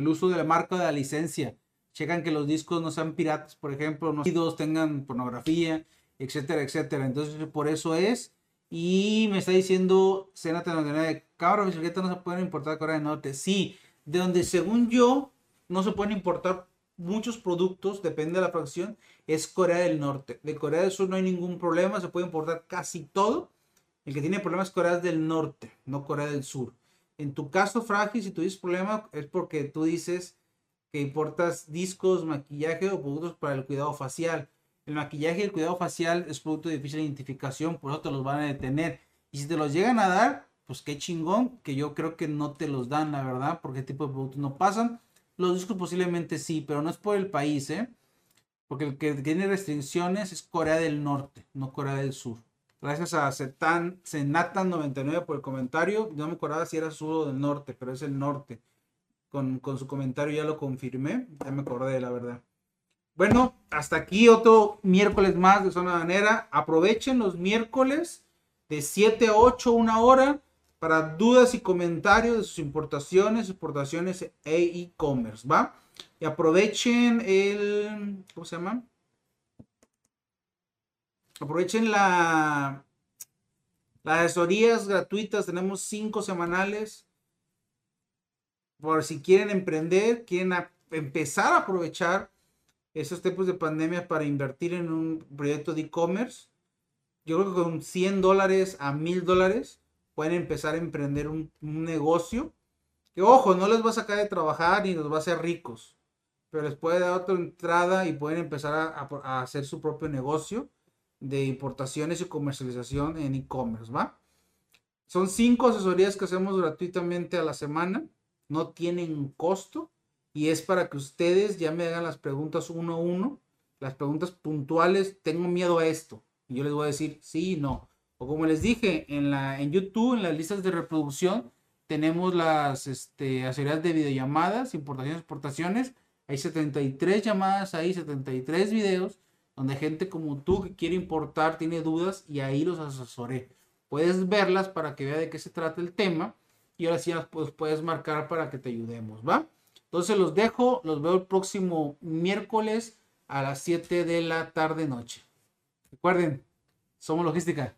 uso de la marca de la licencia. Checan que los discos no sean piratas, por ejemplo, no tengan pornografía, etcétera, etcétera. Entonces, por eso es. Y me está diciendo Senate 99, cabrón, mis no se pueden importar de Corea del Norte. Sí, de donde según yo no se pueden importar muchos productos, depende de la fracción, es Corea del Norte. De Corea del Sur no hay ningún problema, se puede importar casi todo. El que tiene problemas es Corea del Norte, no Corea del Sur. En tu caso, Frágil, si tuviste problema es porque tú dices que importas discos, maquillaje o productos para el cuidado facial. El maquillaje y el cuidado facial es producto de difícil identificación, por eso te los van a detener. Y si te los llegan a dar, pues qué chingón, que yo creo que no te los dan, la verdad, porque este tipo de productos no pasan. Los discos posiblemente sí, pero no es por el país, ¿eh? Porque el que tiene restricciones es Corea del Norte, no Corea del Sur. Gracias a Zetan, Senatan99 por el comentario. No me acordaba si era sur o del norte, pero es el norte. Con, con su comentario ya lo confirmé. Ya me acordé, la verdad. Bueno, hasta aquí otro miércoles más de Zona Manera. Aprovechen los miércoles de 7 a 8, una hora, para dudas y comentarios de sus importaciones, exportaciones e e-commerce, ¿va? Y aprovechen el, ¿cómo se llama? Aprovechen la, las asesorías gratuitas, tenemos cinco semanales. Por si quieren emprender, quieren empezar a aprovechar esos tiempos de pandemia para invertir en un proyecto de e-commerce. Yo creo que con 100 dólares a 1000 dólares pueden empezar a emprender un, negocio. Que ojo, no les va a sacar de trabajar ni los va a hacer ricos. Pero les puede dar otra entrada y pueden empezar a hacer su propio negocio de importaciones y comercialización en e-commerce, ¿va? Son cinco asesorías que hacemos gratuitamente a la semana, no tienen costo y es para que ustedes ya me hagan las preguntas uno a uno, las preguntas puntuales, tengo miedo a esto, y yo les voy a decir sí y no. O como les dije, en, la, en YouTube, en las listas de reproducción, tenemos las este, asesorías de videollamadas, importaciones, exportaciones, hay 73 llamadas ahí, 73 videos donde gente como tú que quiere importar tiene dudas y ahí los asesoré. Puedes verlas para que vea de qué se trata el tema y ahora sí las puedes marcar para que te ayudemos, ¿va? Entonces los dejo, los veo el próximo miércoles a las 7 de la tarde noche. Recuerden, somos logística.